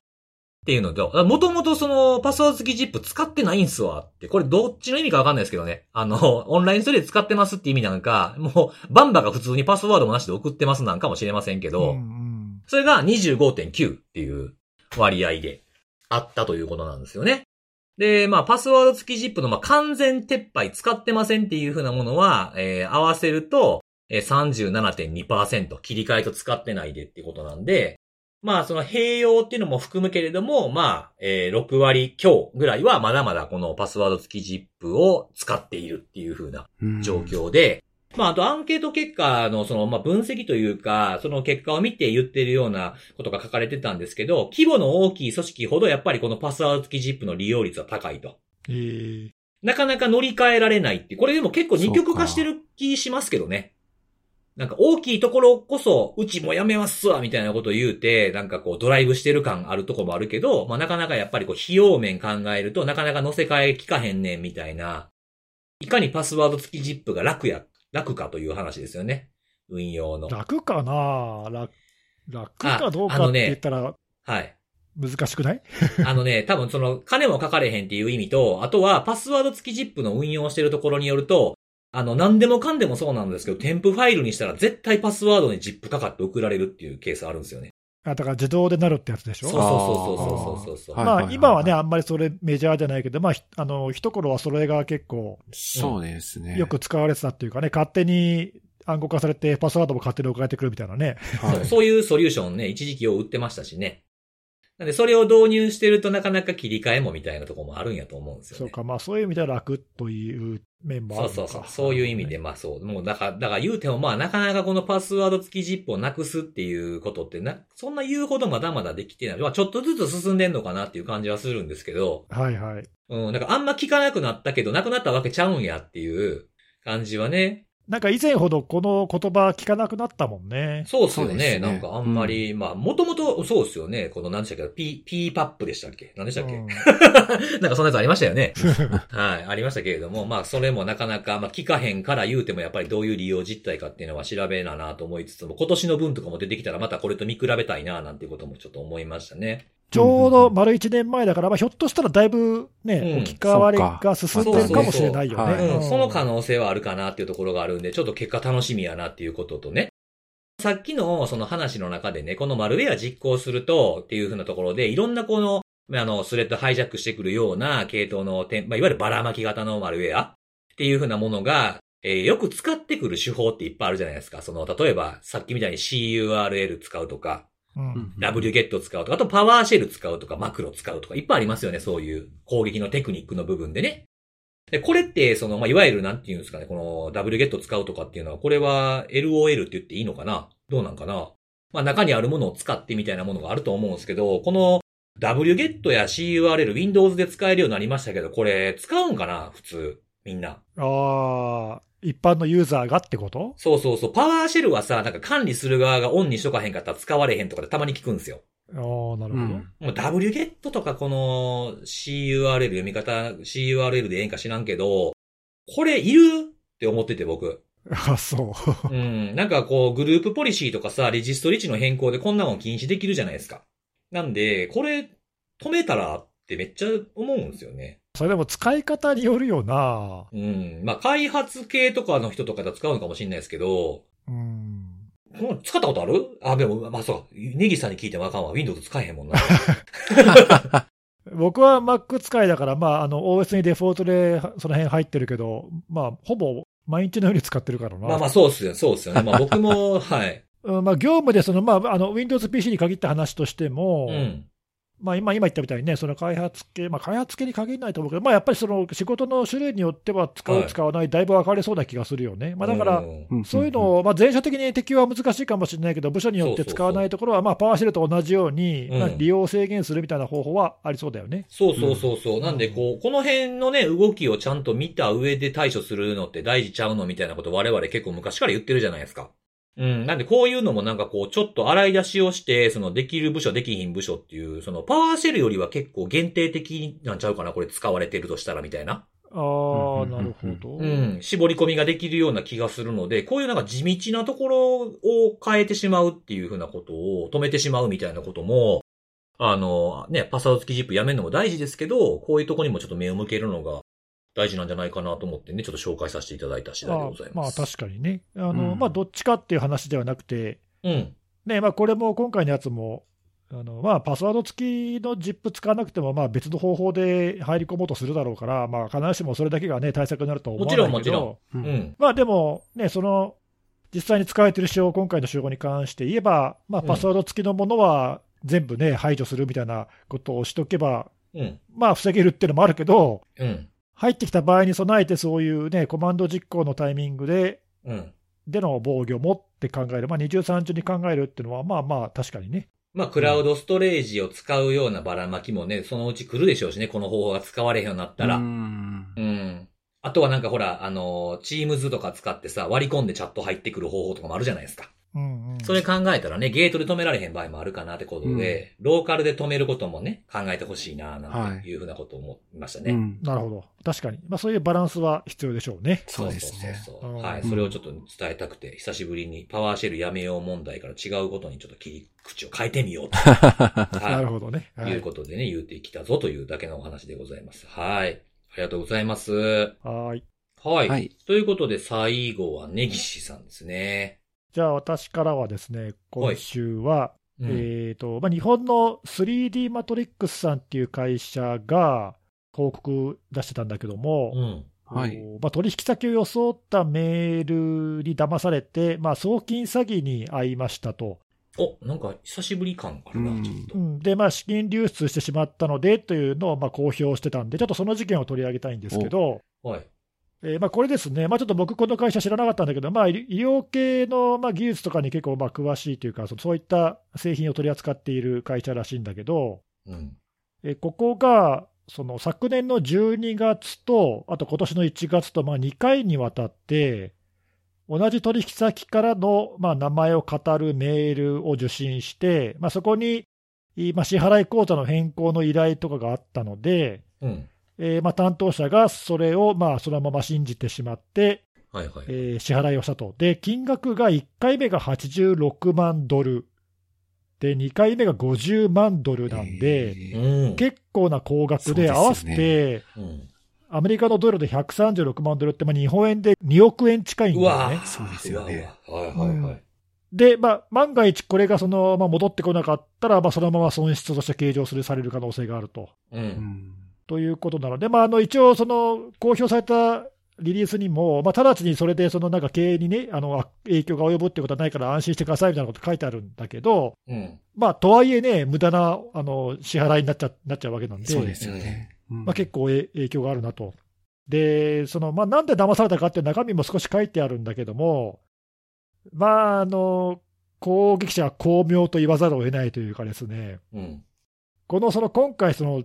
ていうのと、もともとその、パスワード付き ZIP 使ってないんすわって。これどっちの意味かわかんないですけどね。あの、オンラインストレージ使ってますって意味なんか、もう、バンバが普通にパスワードもなしで送ってますなんかもしれませんけど、うんうんそれが25.9っていう割合であったということなんですよね。で、まあ、パスワード付き ZIP の、まあ、完全撤廃使ってませんっていう風なものは、えー合わせると、えー37.2%切り替えと使ってないでっていうことなんで、まあ、その併用っていうのも含むけれども、まあ、えー6割強ぐらいはまだまだこのパスワード付き ZIP を使っているっていう風なうん状。況で、まあ、あとアンケート結果のその、まあ、分析というか、その結果を見て言ってるようなことが書かれてたんですけど、規模の大きい組織ほどやっぱりこのパスワード付き ZIP の利用率は高いと。えーなかなか乗り換えられないって、これでも結構二極化してる気しますけどね。なんか大きいところこそ、うちもやめますわ、みたいなことを言うて、なんかこうドライブしてる感あるところもあるけど、まあなかなかやっぱりこう費用面考えると、なかなか乗せ替え効かへんねん、みたいな。いかにパスワード付き ZIP が楽や、楽かという話ですよね。運用の。楽かな？楽楽かどうかって言ったらはい。難しくない？あのね、多分その、金もかかれへんっていう意味と、あとはパスワード付き ZIP の運用してるところによると、あの、何でもかんでもそうなんですけど、添付ファイルにしたら絶対パスワードに ZIP かかって送られるっていうケースあるんですよね。あだから自動でなるってやつでしょ？そうそうそうそうそうそうそう。はいまあ、今はね、あんまりそれメジャーじゃないけど、まあ、ひあの、一頃はそれが結構そうですね。よく使われてたっていうかね、勝手に暗号化されて、パスワードも勝手に送られてくるみたいなね。はいそういうソリューションね、一時期を売ってましたしね。なんで、それを導入してるとなかなか切り替えもみたいなところもあるんやと思うんですよね。そうか、まあそういう意味では楽という面もあるそうそうそう。そういう意味で、まあそう。もうだから、だから言うてもまあなかなかこのパスワード付き ZIP をなくすっていうことってな、そんな言うほどまだまだできてない。まあちょっとずつ進んでんのかなっていう感じはするんですけど、はいはい。うん、なんかあんま聞かなくなったけど、なくなったわけちゃうんやっていう感じはね。なんか以前ほどこの言葉聞かなくなったもんね。そうっすよね。ねなんかあんまり、まあ、もともとそうっすよね。この何でしたっけ ?P、P パップでしたっけ何でしたっけ、うんなんかそんなやつありましたよね。はい、ありましたけれども、まあ、それもなかなか、まあ、聞かへんから言うてもやっぱりどういう利用実態かっていうのは調べななと思いつつも、今年の分とかも出てきたらまたこれと見比べたいななんていうこともちょっと思いましたね。ちょうど丸1年前だから、まあ、ひょっとしたらだいぶね、うん。置き換わりが進んでるかもしれないよそうそうそうね。うん、その可能性はあるかなっていうところがあるんで、ちょっと結果楽しみやなっていうこととね。さっきのその話の中でね、このマルウェア実行するとっていうふうなところで、いろんなこの、あの、スレッドハイジャックしてくるような系統の点、まあ、いわゆるばらまき型のマルウェアっていうふうなものが、えーよく使ってくる手法っていっぱいあるじゃないですか。その、例えば、さっきみたいに CURL 使うとか、うん。wget 使うとか、あとパワーシェル使うとか、マクロ使うとか、いっぱいありますよね、そういう攻撃のテクニックの部分でね。で、これって、その、まあ、いわゆるなんていうんですかね、この wget 使うとかっていうのは、これは LOL って言っていいのかな？どうなんかな？まあ、中にあるものを使ってみたいなものがあると思うんですけど、この wget や CURL、Windows で使えるようになりましたけど、これ使うんかな？普通。みんな。ああ、一般のユーザーがってこと？そうそうそう。パワーシェルはさ、なんか管理する側がオンにしとかへんかったら使われへんとかでたまに聞くんですよ。ああ、なるほど。うん。もう wget とかこの CURL 読み方、CURL でええんか知らんけど、これいるって思ってて僕。あそう。うん。なんかこう、グループポリシーとかさ、レジストリ値の変更でこんなもん禁止できるじゃないですか。なんで、これ、止めたらってめっちゃ思うんですよね。それでも使い方によるよな。うん。まあ、開発系とかの人とかだと使うのかもしれないですけど、うん。使ったことある？あ、でも、まあそうか。ネギさんに聞いてもあかんわ。Windows 使えへんもんな。僕は Mac 使いだから、まあ、あの OS にデフォルトでその辺入ってるけど、まあ、ほぼ毎日のように使ってるからな。まあまあそうっすよ、そうっすよね。まあ僕も、はい。うんまあ、業務でその、まあ、あの Windows PC に限った話としても、うん。まあ、今今言ったみたいにね、その開発系、まあ、開発系に限らないと思うけど、まあ、やっぱりその仕事の種類によっては使う、はい使わない、だいぶ分かれそうな気がするよね。まあ、だから、うんそういうのを、まあ、全社的に適用は難しいかもしれないけど、部署によって使わないところは、まあ、パワーシェルと同じように、利用を制限するみたいな方法はありそうだよね。そうそうそうそう。なんで、こう、この辺のね、動きをちゃんと見た上で対処するのって大事ちゃうのみたいなこと我々結構昔から言ってるじゃないですか。うん。なんで、こういうのもなんかこう、ちょっと洗い出しをして、その、できる部署、できひん部署っていう、その、パワーシェルよりは結構限定的なんちゃうかなこれ使われてるとしたら、みたいな。ああ、うんなるほど。うん。絞り込みができるような気がするので、こういうなんか地道なところを変えてしまうっていうふうなことを止めてしまうみたいなことも、あの、ね、パスワード付きジップやめるのも大事ですけど、こういうところにもちょっと目を向けるのが大事なんじゃないかなと思ってね、ちょっと紹介させていただいた次第であございまあ、ます。確かにね。あの、うんまあ、どっちかっていう話ではなくて、うん。ね、まあ、これも今回のやつも、あのまあ、パスワード付きの ZIP 使わなくても、まあ、別の方法で入り込もうとするだろうから、まあ、必ずしもそれだけがね、対策になるとは思わないけど、もちろんもううんん。まあ、でも、ね、その、実際に使われている手法、今回の手法に関して言えば、まあ、うんパスワード付きのものは全部ね、排除するみたいなことをしとけば、うん。まあ、防げるっていうのもあるけど、うん。入ってきた場合に備えて、そういうね、コマンド実行のタイミングで、うん。での防御もって考える、まあ、二重三重に考えるっていうのは、まあまあ、確かにね。まあ、クラウドストレージを使うようなばらまきもね、そのうち来るでしょうしね、この方法が使われへんようになったら。ううん。んあとはなんかほら、あの、チームズとか使ってさ、割り込んでチャット入ってくる方法とかもあるじゃないですか。うんうん、それ考えたらね、ゲートで止められへん場合もあるかなってことで、ローカルで止めることもね、考えてほしいな、なんていうふうなことを思いましたね。うんなるほど、確かに、まあ、そういうバランスは必要でしょうね。そうですね。そうそうはい。それをちょっと伝えたくて、久しぶりにパワーシェルやめよう問題から違うことにちょっと切り口を変えてみようと。はいなるほどね。はいいうことでね、言うてきたぞというだけのお話でございます。はい。ありがとうございます。はいはい。はい。ということで、最後は根岸さんですね。じゃあ、私からはですね、今週は、うんえーとまあ、日本の 3D マトリックスさんっていう会社が広告出してたんだけども、うん。はい。まあ、取引先を装ったメールに騙されて、まあ、送金詐欺に遭いましたと。お、なんか久しぶり感あるな、うんちょっとう。んで、まあ、資金流出してしまったのでというのをまあ公表してたんで、ちょっとその事件を取り上げたいんですけど、はい。えーまあ、これですね、まあ、ちょっと僕、この会社知らなかったんだけど、まあ、医医療系のまあ技術とかに結構まあ詳しいというか、そそういった製品を取り扱っている会社らしいんだけど、うん。えーここがその昨年の12月と、あと今年の1月と、まあ、2回にわたって、同じ取引先からの、まあ、名前を語るメールを受信して、まあ、そこに、いまあ、支払い口座の変更の依頼とかがあったので、うん。えーまあ、担当者がそれをまあそのまま信じてしまって、はいはい。えー支払いをしたと。で、金額が1回目が86万ドル、で、2回目が50万ドルなんで、えーうん。結構な高額で、合わせて、うん。アメリカのドルで136万ドルって、まあ、日本円で2億円近いんだよね。そうですよねうわうわはいはいはい。で、まあ、万が一これがその、まあ、戻ってこなかったら、まあ、そのまま損失として計上するされる可能性があると。う。うんんということなので、まあ、あの一応、その公表されたリリースにも、まあ、直ちにそれでそのなんか経営にね、あのあ影響が及ぶってことはないから安心してくださいみたいなこと書いてあるんだけど、うん。まあ、とはいえね、無駄なあの支払いになっちゃなっちゃうわけなんで、そうですよね。うんまあ、結構え影響があるなと。で、そのまあ、なんで騙されたかっていう中身も少し書いてあるんだけども、まあ、あの攻撃者は巧妙と言わざるを得ないというかですね、うん。このその今回、その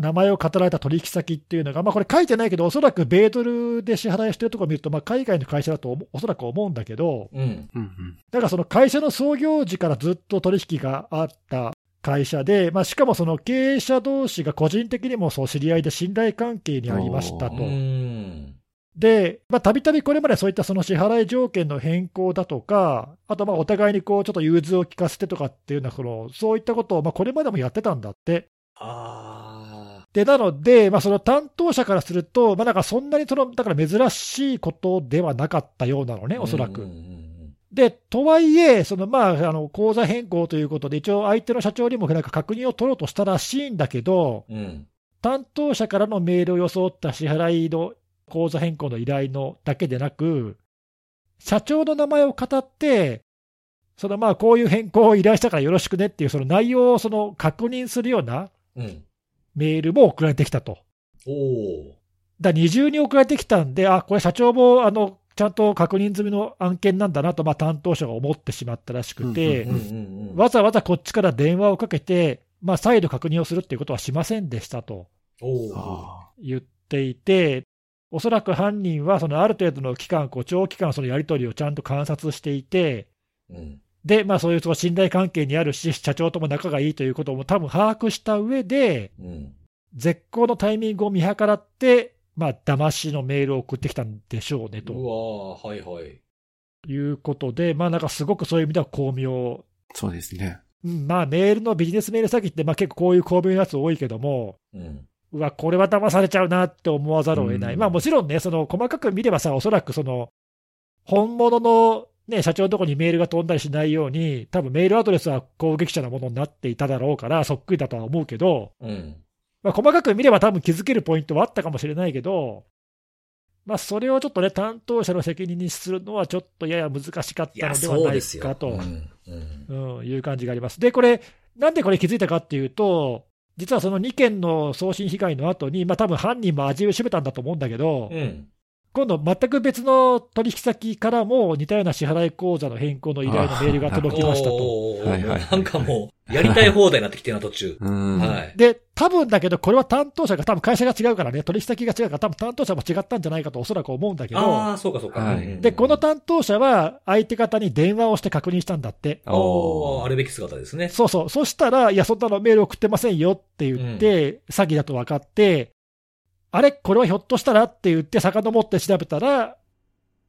名前を語られた取引先っていうのが、まあ、これ書いてないけど、おそらく米ドルで支払いしてるところを見ると、まあ、海外の会社だと思おそらく思うんだけど、うん。うんうんだからその会社の創業時からずっと取引があった会社で、まあ、しかもその経営者同士が個人的にもそう知り合いで信頼関係にありましたとう。ん。で、たびたびこれまでそういったその支払い条件の変更だとか、あとまあお互いにこうちょっと融通を聞かせてとかっていうようなその、そういったことをまあこれまでもやってたんだって。あで、なので、まあ、その担当者からすると、まあ、なんかそんなにその、だから珍しいことではなかったようなのね、あ。おそらく。で、とはいえ、そのまあ、あの口座変更ということで、一応、相手の社長にもなんか確認を取ろうとしたらしいんだけど、うん。担当者からのメールを装った支払いの口座変更の依頼のだけでなく、社長の名前を語って、そのまあこういう変更を依頼したからよろしくねっていう、その内容をその確認するようなうん。メールも送られてきたと。おお。だ二重に送られてきたんで、あこれ、社長もあのちゃんと確認済みの案件なんだなと、まあ、担当者が思ってしまったらしくて。わざわざこっちから電話をかけて、まあ、再度確認をするっていうことはしませんでしたと言っていて、おそらく犯人はそのある程度の期間、こう長期間、そのやり取りをちゃんと観察していて、うん。で、まあ、そういうその信頼関係にあるし、社長とも仲がいいということも多分把握した上で、うん。絶好のタイミングを見計らって、まあ、騙しのメールを送ってきたんでしょうねとうわーはいはい。いうことで、まあ、なんかすごくそういう意味では巧妙、あ、そうですね。うん、まあ、メールのビジネスメール詐欺って、まあ、結構こういう巧妙なやつ多いけども、うん。うわ、これは騙されちゃうなって思わざるを得ない、うんまあもちろんね、その細かく見ればさ、おそらくその本物の、ね、社長のところにメールが飛んだりしないように、多分メールアドレスは攻撃者のものになっていただろうから、そっくりだとは思うけど、うん。まあ、細かく見れば多分気づけるポイントはあったかもしれないけど、まあ、それをちょっとね、担当者の責任にするのは、ちょっとやや難しかったのではない。かと。いう感じがあります。で、これ、なんでこれ気づいたかっていうと、実はその2件の送信被害の後に、まあ多分犯人も味を占めたんだと思うんだけど、うん。今度、全く別の取引先からも似たような支払い口座の変更の依頼のメールが届きましたと。なんかもう、やりたい放題になってきてるな、途中。で、多分だけど、これは担当者が、多分会社が違うからね、取引先が違うから、多分担当者も違ったんじゃないかとおそらく思うんだけど、ああ、そうかそうか。で、この担当者は相手方に電話をして確認したんだって。おーあるべき姿ですね。そうそう。そしたら、いや、そんなのメール送ってませんよって言って、詐欺だと分かって、あれこれはひょっとしたらって言って、遡って調べたら、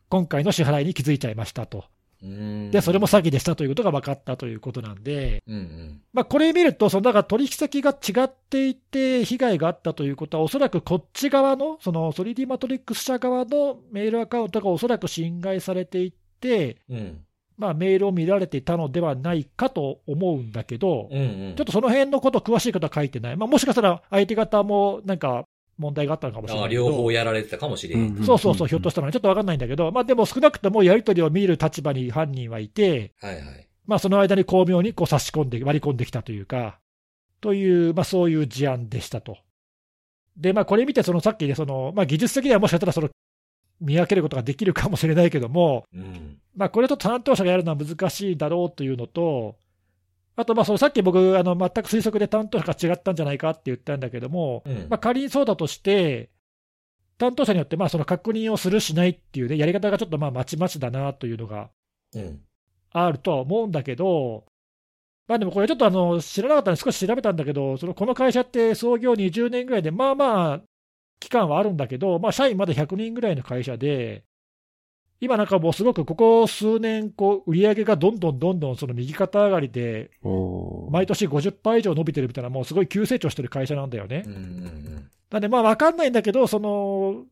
今回の支払いに気づいちゃいましたと。うんで、それも詐欺でしたということが分かったということなんで、うんうん。まあ、これ見ると、そのだから取引先が違っていて、被害があったということは、おそらくこっち側の、その 3D マトリックス社側のメールアカウントがおそらく侵害されていって、うん。まあ、メールを見られていたのではないかと思うんだけど、うんうん。ちょっとその辺のこと、詳しいことは書いてない、まあ、もしかしたら相手方もなんか問題があったのかもしれないけど、両方やられてたかもしれん。そうそうそう、ひょっとしたらね、ちょっと分かんないんだけど、まあ、でも少なくともやり取りを見る立場に犯人はいて、はいはい。まあ、その間に巧妙にこう差し込んで、割り込んできたというか、という、まあ、そういう事案でしたと。で、まあ、これ見て、そのさっきね、そのまあ、技術的にはもしかしたらその見分けることができるかもしれないけども、うん。まあ、これと担当者がやるのは難しいだろうというのと、あと、まあ、そのさっき僕、あの全く推測で担当者が違ったんじゃないかって言ったんだけども、うんまあ、仮にそうだとして、担当者によってまあその確認をするしないっていうね、やり方がちょっとまあまちまちだなというのがうん。あるとは思うんだけど、まあでもこれちょっとあの知らなかったので少し調べたんだけど、そのこの会社って創業20年ぐらいで、まあまあ、期間はあるんだけど、まあ社員まだ100人ぐらいの会社で、今なんかもうすごくここ数年、こう売り上げがどんどんどんどんその右肩上がりで、毎年50%以上伸びてるみたいな、もうすごい急成長してる会社なんだよね。なんでまあ分かんないんだけど、その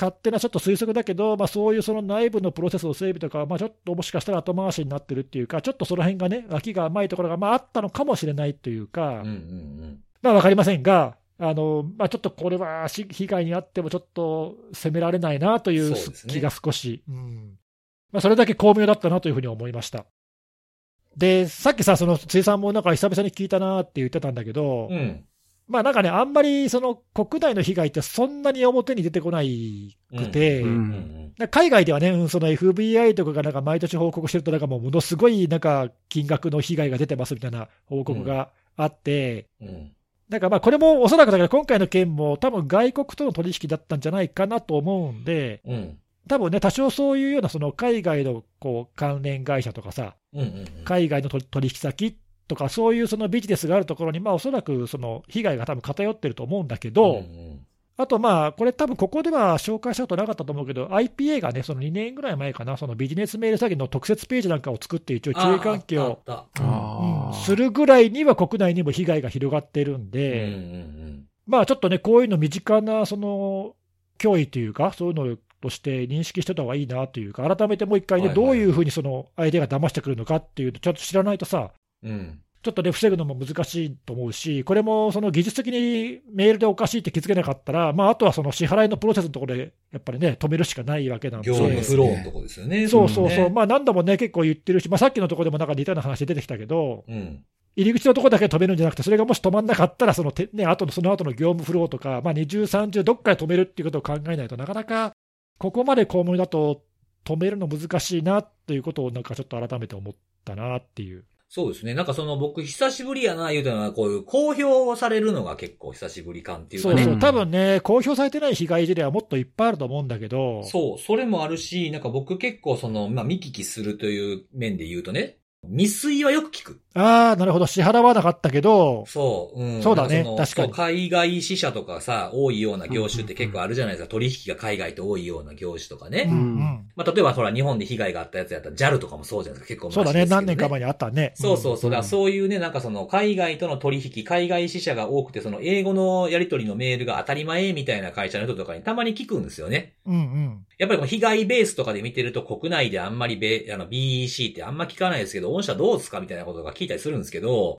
勝手なちょっと推測だけど、まあ、そういうその内部のプロセスの整備とかは、まあ、ちょっともしかしたら後回しになってるっていうか、ちょっとその辺がね、脇が甘いところがまああったのかもしれないというか、うん。うんうん。まあ分かりませんが、あのまあ、ちょっとこれはし被害に遭ってもちょっと責められないなという気が少し、うんまあ、それだけ巧妙だったなというふうに思いました。で、さっきさ、その辻さんもなんか久々に聞いたなって言ってたんだけど、うん。うん。まあなんかね、あんまりその国内の被害ってそんなに表に出てこないくて、うんうんうん海外ではね、うんその FBI とかがなんか毎年報告してると、なんかもうものすごいなんか金額の被害が出てますみたいな報告があって、うん。なんかまあこれもおそらくだけど、今回の件も多分外国との取引だったんじゃないかなと思うんで、うん。多分ね、多少そういうようなその海外のこう関連会社とかさ、うんうん。海外の取取引先とか、そういうそのビジネスがあるところに、まあおそらくその被害が多分偏ってると思うんだけど、んあとまあ、これ多分ここでは紹介したことなかったと思うけど、IPA がね、その2年ぐらい前かな、そのビジネスメール詐欺の特設ページなんかを作って、一応注意喚起を、するぐらいには国内にも被害が広がってるんたで、うんうんまあちょっとね、こういうの身近なその脅威というか、そういうのをとして認識してた方がいいなというか、改めてもう一回ね、はいはいどういうふうにその相手が騙してくるのかっていうのちゃんと知らないとさ、うん。ちょっとね、防ぐのも難しいと思うし、これもその技術的にメールでおかしいって気づけなかったら、まあ、あとはその支払いのプロセスのところで、やっぱりね、止めるしかないわけなんで。業務フローのとこですよね。そうそうそう、ねまあ何度もね、結構言ってるし、まあ、さっきのところでもなんか似たような話出てきたけど、うん。入り口のところだけ止めるんじゃなくて、それがもし止まんなかったら、そのて、ね、後のその後の業務フローとか、まあ、二重、三重、どっかで止めるっていうことを考えないとなかなか、ここまで公務だと止めるの難しいなっていうことを、なんかちょっと改めて思ったなっていう。そうですね。なんかその僕久しぶりやな言うたのは、こういう公表されるのが結構久しぶり感っていうかね。そうそう、うん多分ね、公表されてない被害事例はもっといっぱいあると思うんだけど、そう、それもあるし、なんか僕結構その、まあ見聞きするという面で言うとね、未遂はよく聞く。ああ、なるほど、支払わなかったけど、そう、うん。そうだね確かに海外支社とかさ、多いような業種って結構あるじゃないですか。取引が海外と多いような業種とかね。うんうん、まあ例えばほら日本で被害があったやつやったら JAL とかもそうじゃないですか。結構そうだね、何年か前にあったね。そうそうそう。だそういうね、なんかその海外との取引、海外支社が多くて、その英語のやり取りのメールが当たり前みたいな会社の人とかにたまに聞くんですよね。うんうん。やっぱりこの被害ベースとかで見てると国内であんまりベ、あの BEC ってあんま聞かないですけど、御社どうですかみたいなことが聞いたりするんですけど、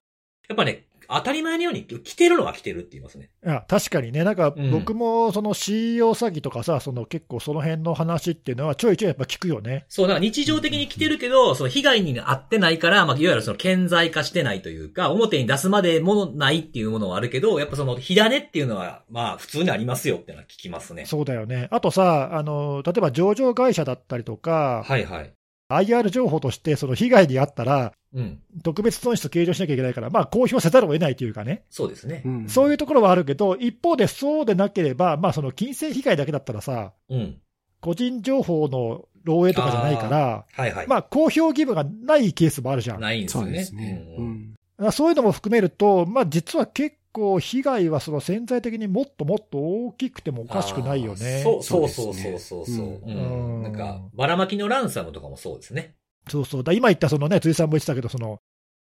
やっぱね、当たり前のように来てるのは来てるって言いますね。いや確かにね、なんかうん僕もその CEO 詐欺とかさ、その結構その辺の話っていうのは、ちょいちょいやっぱ聞くよね。そう、だから日常的に来てるけど、その被害に遭ってないから、まあ、いわゆるその顕在化してないというか、表に出すまでもないっていうものはあるけど、やっぱその火種っていうのは、まあ、普通にありますよってのは聞きますね。そうだよね。あとさ、あの例えば上場会社だったりとか、はいはい。IR 情報としてその被害に遭ったら、うん。特別損失を計上しなきゃいけないから、まあ、公表せざるを得ないというかね、そうですね。うんそういうところはあるけど、一方でそうでなければ、まあ、その金銭被害だけだったらさ、うん。個人情報の漏洩とかじゃないから、はいはい。まあ、公表義務がないケースもあるじゃん。ないんですよね。そうですね。ううんんだからそういうのも含めると、まあ、実は結構、被害はその潜在的にもっともっと大きくてもおかしくないよね。そうそうそうそうそうそうんうんなんか、ばらまきのランサムとかもそうですね。そうそうだ今言ったそのね、辻さんも言ってたけど、その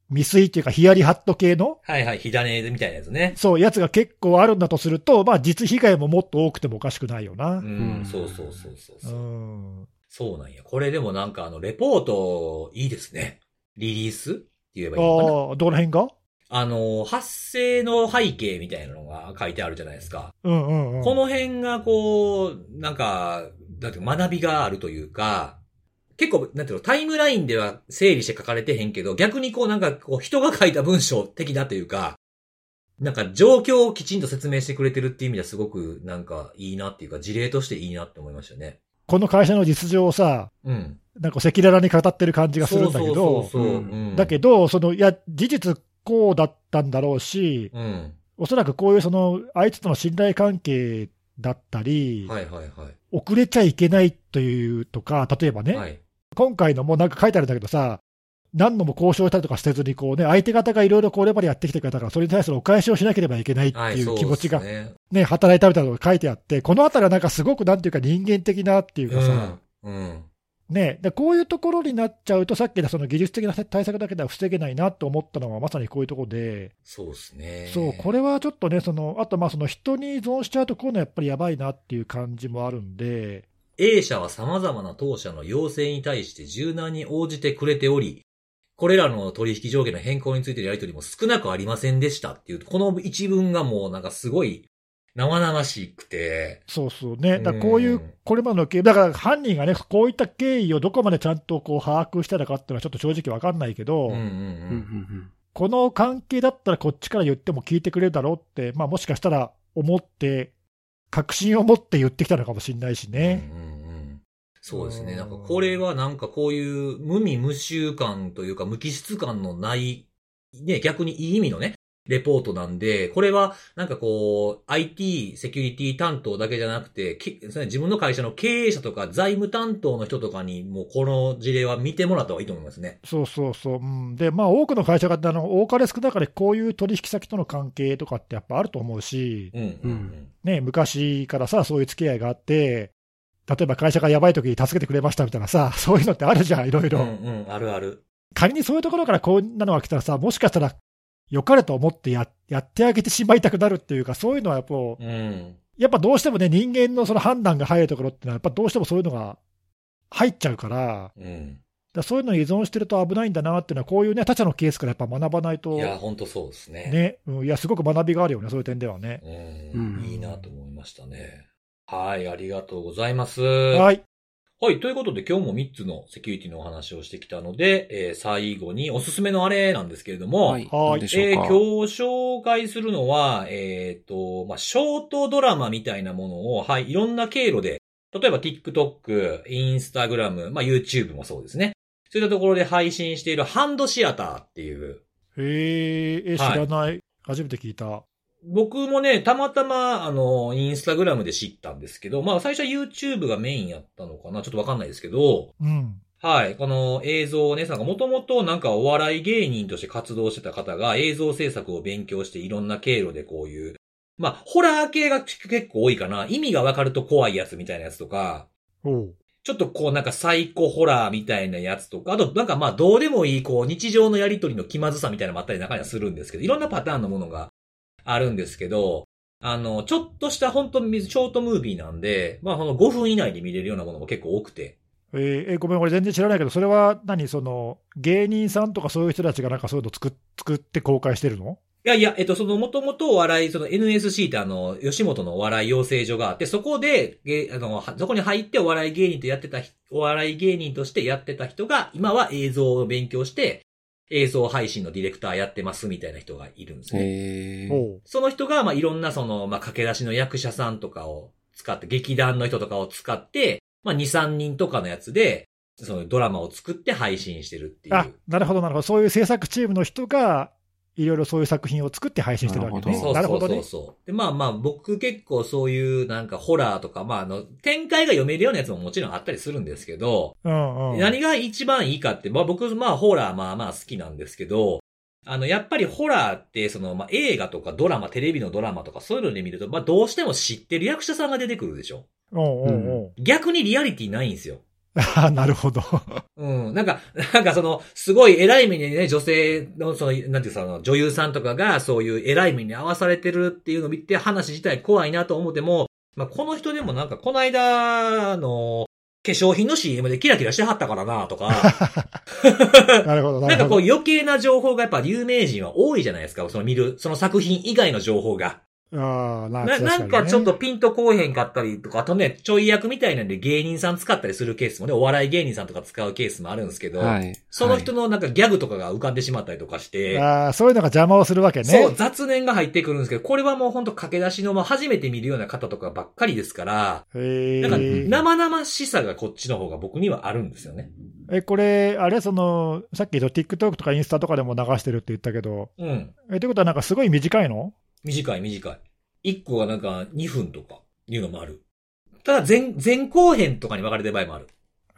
未遂っていうか、ヒヤリハット系の、はいはい、火種みたいなやつね。そう、やつが結構あるんだとすると、まあ、実被害ももっと多くてもおかしくないよなう。ん、そうそうそうそううそう。ん。そうなんや。これでもなんかあの、レポート、いいですね。リリースって言えばいいのかな？ああ、どの辺が？あの、発生の背景みたいなのが書いてあるじゃないですか。うんうんうん。この辺がこう、なんか、だって学びがあるというか、結構、なんていうの、タイムラインでは整理して書かれてへんけど、逆にこうなんかこう人が書いた文章的だというか、なんか状況をきちんと説明してくれてるっていう意味ではすごくなんかいいなっていうか、事例としていいなって思いましたね。この会社の実情をさ、うん。なんか赤裸々に語ってる感じがするんだけど、そうだけど、その、いや、事実こうだったんだろうし、うん。おそらくこういうその、相手との信頼関係だったり、はいはいはい。遅れちゃいけないというとか、例えばね、はい。今回のもなんか書いてあるんだけどさ、何度も交渉したりとかせずに、こうね、相手方がいろいろこれまでやってきてくれたから、それに対するお返しをしなければいけないってはい、いう気持ちが。ね、働いたみたいなのが書いてあって、このあたりはなんかすごくなんていうか人間的なっていうかさ、うん。うん。ね、でこういうところになっちゃうと、さっきのその技術的な対策だけでは防げないなと思ったのは、まさにこういうところで、そうですね。そう、これはちょっとね、そのあとまあその人に依存しちゃうと、こういうのやっぱりやばいなっていう感じもあるんで、A 社は様々な当社の要請に対して柔軟に応じてくれており、これらの取引上限の変更についてのやり取りも少なくありませんでしたっていう、この一文がもうなんかすごい生々しくて、そうそうね、だこういううんこれまでの経緯、だから犯人がね、こういった経緯をどこまでちゃんとこう把握してたかっていうのは、ちょっと正直わかんないけど、うんうんう。うんんこの関係だったらこっちから言っても聞いてくれるだろうって、まあ、もしかしたら思って、確信を持って言ってきたのかもしれないしね。うんうんうんそうですね。うんなんかこれはなんかこういう無味無臭感というか無機質感のない、ね、逆にいい意味のね、レポートなんで、これはなんかこう、IT、セキュリティ担当だけじゃなくて、け自分の会社の経営者とか財務担当の人とかにもこの事例は見てもらった方がいいと思いますね。そうそうそう、うん、で、まあ、多くの会社があの多かれ少なかれこういう取引先との関係とかってやっぱあると思うし、うんうんうん。ね、昔からさ、そういう付き合いがあって、例えば会社がやばい時に助けてくれましたみたいなさ、そういうのってあるじゃん、いろいろ。うんうん、あるある。仮にそういうところからこんなのが来たらさ、もしかしたら、良かれと思ってややってあげてしまいたくなるっていうか、そういうのはやっぱ、うん。やっぱどうしてもね、人間のその判断が入るところってのは、やっぱどうしてもそういうのが入っちゃうから、うん。だそういうのに依存してると危ないんだなっていうのは、こういうね、他者のケースからやっぱ学ばないと、いや、ほんとそうですね。ね、うん、いや、すごく学びがあるよね、そういう点ではね。うん。うんいいなと思いましたね。はい、ありがとうございます。ははい。い、ということで今日も3つのセキュリティのお話をしてきたので、えー最後におすすめのあれなんですけれども、はい。はい何でしょえーうか。今日紹介するのは、えっ、と、まあ、ショートドラマみたいなものを、はい、いろんな経路で、例えば TikTok、Instagram、まあ、YouTube もそうですね。そういったところで配信しているハンドシアターっていう、へえ、え知はいらない、初めて聞いた。僕もね、たまたま、あの、インスタグラムで知ったんですけど、まあ、最初は YouTube がメインやったのかなちょっとわかんないですけど、うん。はい。この映像をね、なんかもともとなんかお笑い芸人として活動してた方が映像制作を勉強していろんな経路でこういう、まあ、ホラー系が結構多いかな。意味がわかると怖いやつみたいなやつとか、ちょっとこうなんかサイコホラーみたいなやつとか、あとなんかまあどうでもいいこう日常のやりとりの気まずさみたいなのもあったり中にはするんですけど、いろんなパターンのものがあるんですけど、あの、ちょっとした本当にショートムービーなんで、まあこの5分以内で見れるようなものも結構多くて、えーえごめん、俺全然知らないけど、それは何、その芸人さんとかそういう人たちがなんかそういうの作っ作って公開してるの？いやいや、えっと、その、もともとお笑い、その NSC ってあの、吉本のお笑い養成所があって、そこで、げあの、はそこに入ってお笑い芸人とやってた人、お笑い芸人としてやってた人が、今は映像を勉強して、映像配信のディレクターやってますみたいな人がいるんですね。その人が、まあ、いろんなその、まあ、駆け出しの役者さんとかを使って、劇団の人とかを使って、まあ、2、3人とかのやつで、そのドラマを作って配信してるっていう。あなるほど、なるほど、そういう制作チームの人が、いろいろそういう作品を作って配信してるわけね。そうそうそうなるほどね。そう。で、まあまあ、僕結構そういうなんかホラーとか、まああの、展開が読めるようなやつももちろんあったりするんですけど、うんうん。何が一番いいかって、まあ僕、まあホラーまあまあ好きなんですけど、あの、やっぱりホラーって、その、まあ映画とかドラマ、テレビのドラマとかそういうので見ると、まあどうしても知ってる役者さんが出てくるでしょ。おうおうおう逆にリアリティないんですよ。あなるほど。うん。なんか、なんかその、すごい偉い目にね、女性の、その、なんていうか、その、女優さんとかが、そういう偉い目に合わされてるっていうのを見て、話自体怖いなと思っても、まあ、この人でもなんか、この間の、化粧品の CM でキラキラしてはったからなとか、なるほど、ななんかるほど。こう余計な情報がやっぱ有名人は多いじゃないですか、その見る、その作品以外の情報が。ああ、なななんかちょっと、ピンとこうへんかったりとか、あとね、ちょい役みたいなんで芸人さん使ったりするケースもね、お笑い芸人さんとか使うケースもあるんですけど、はい。その人のなんかギャグとかが浮かんでしまったりとかして、ああ、そういうのが邪魔をするわけね。そう、雑念が入ってくるんですけど、これはもうほんと駆け出しの、まあ、初めて見るような方とかばっかりですから、へなんかえ。生々しさがこっちの方が僕にはあるんですよね。え、これ、あれ、その、さっき言った TikTok とかインスタとかでも流してるって言ったけど、うん。え、ということはなんかすごい短いの？短い短い。1個がなんか2分とかいうのもある。ただ前、前後編とかに分かれてる場合もある。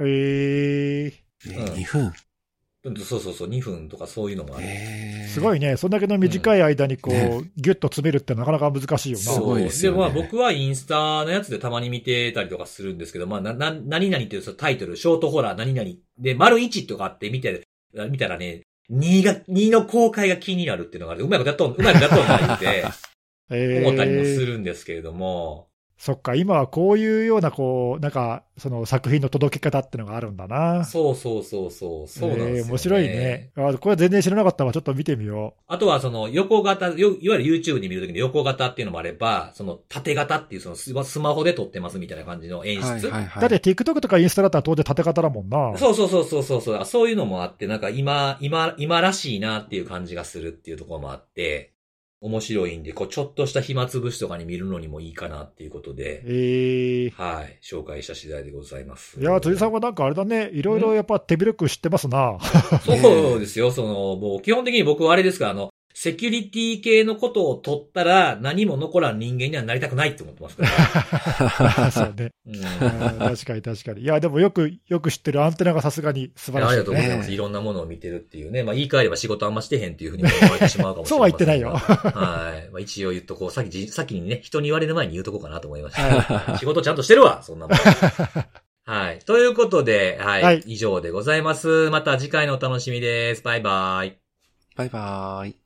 ええねうん2分。うんそうそうそう、2分とかそういうのもある。へーすごいね。そんだけの短い間にこう、ねギュッと詰めるってなかなか難しいよな。すごいですよねまあ僕はインスタのやつでたまに見てたりとかするんですけど、まあな、な、何々っていうそのタイトル、ショートホラー何々で、丸1とかあって見て、見たらね、2が、2の公開が気になるっていうのがある。うまいことやっとん、うまいことやっとんな言って、え思ったりもすえるんですけれども、そっか、今はこういうような、こう、なんか、その作品の届け方っていうのがあるんだな。そうそうそうそう、そうなんですよ、ねええ面白いね。あこれ全然知らなかったわ。ちょっと見てみよあとはその横型、よいわゆる YouTube で見るときの横型っていうのもあれば、その縦型っていうそのスマスマホで撮ってますみたいな感じの演出。はいはいう。はい。だって TikTok とかインスタだったら当然縦型だもんな。そうそうそうそうそうそう。そういうのもあって、なんか今、今、今らしいなっていう感じがするっていうところもあって、面白いんで、こう、ちょっとした暇つぶしとかに見るのにもいいかなっていうことで、ええはい、紹介した次第でございます。いや、辻さんはなんかあれだね、いろいろやっぱ手広く知ってますな。そうですよ、その、もう基本的に僕はあれですから、あの、セキュリティ系のことを取ったら何も残らん人間にはなりたくないって思ってますから。そうね。確かに確かに。いや、でもよく、よく知ってるアンテナがさすがに素晴らしい、ありがとうございます。ねいろんなものを見てるっていうね。まあ言い換えれば仕事あんましてへんっていうふうに思われてしまうかもしれない。そうは言ってないよはい。まあ一応言っとこう。さっきじ、先にね、人に言われる前に言うとこうかなと思いました。は仕事ちゃんとしてるわ、そんなもん。はい。ということで、はい。はい以上でございます。また次回のお楽しみです。バイバイ。バイバーイ。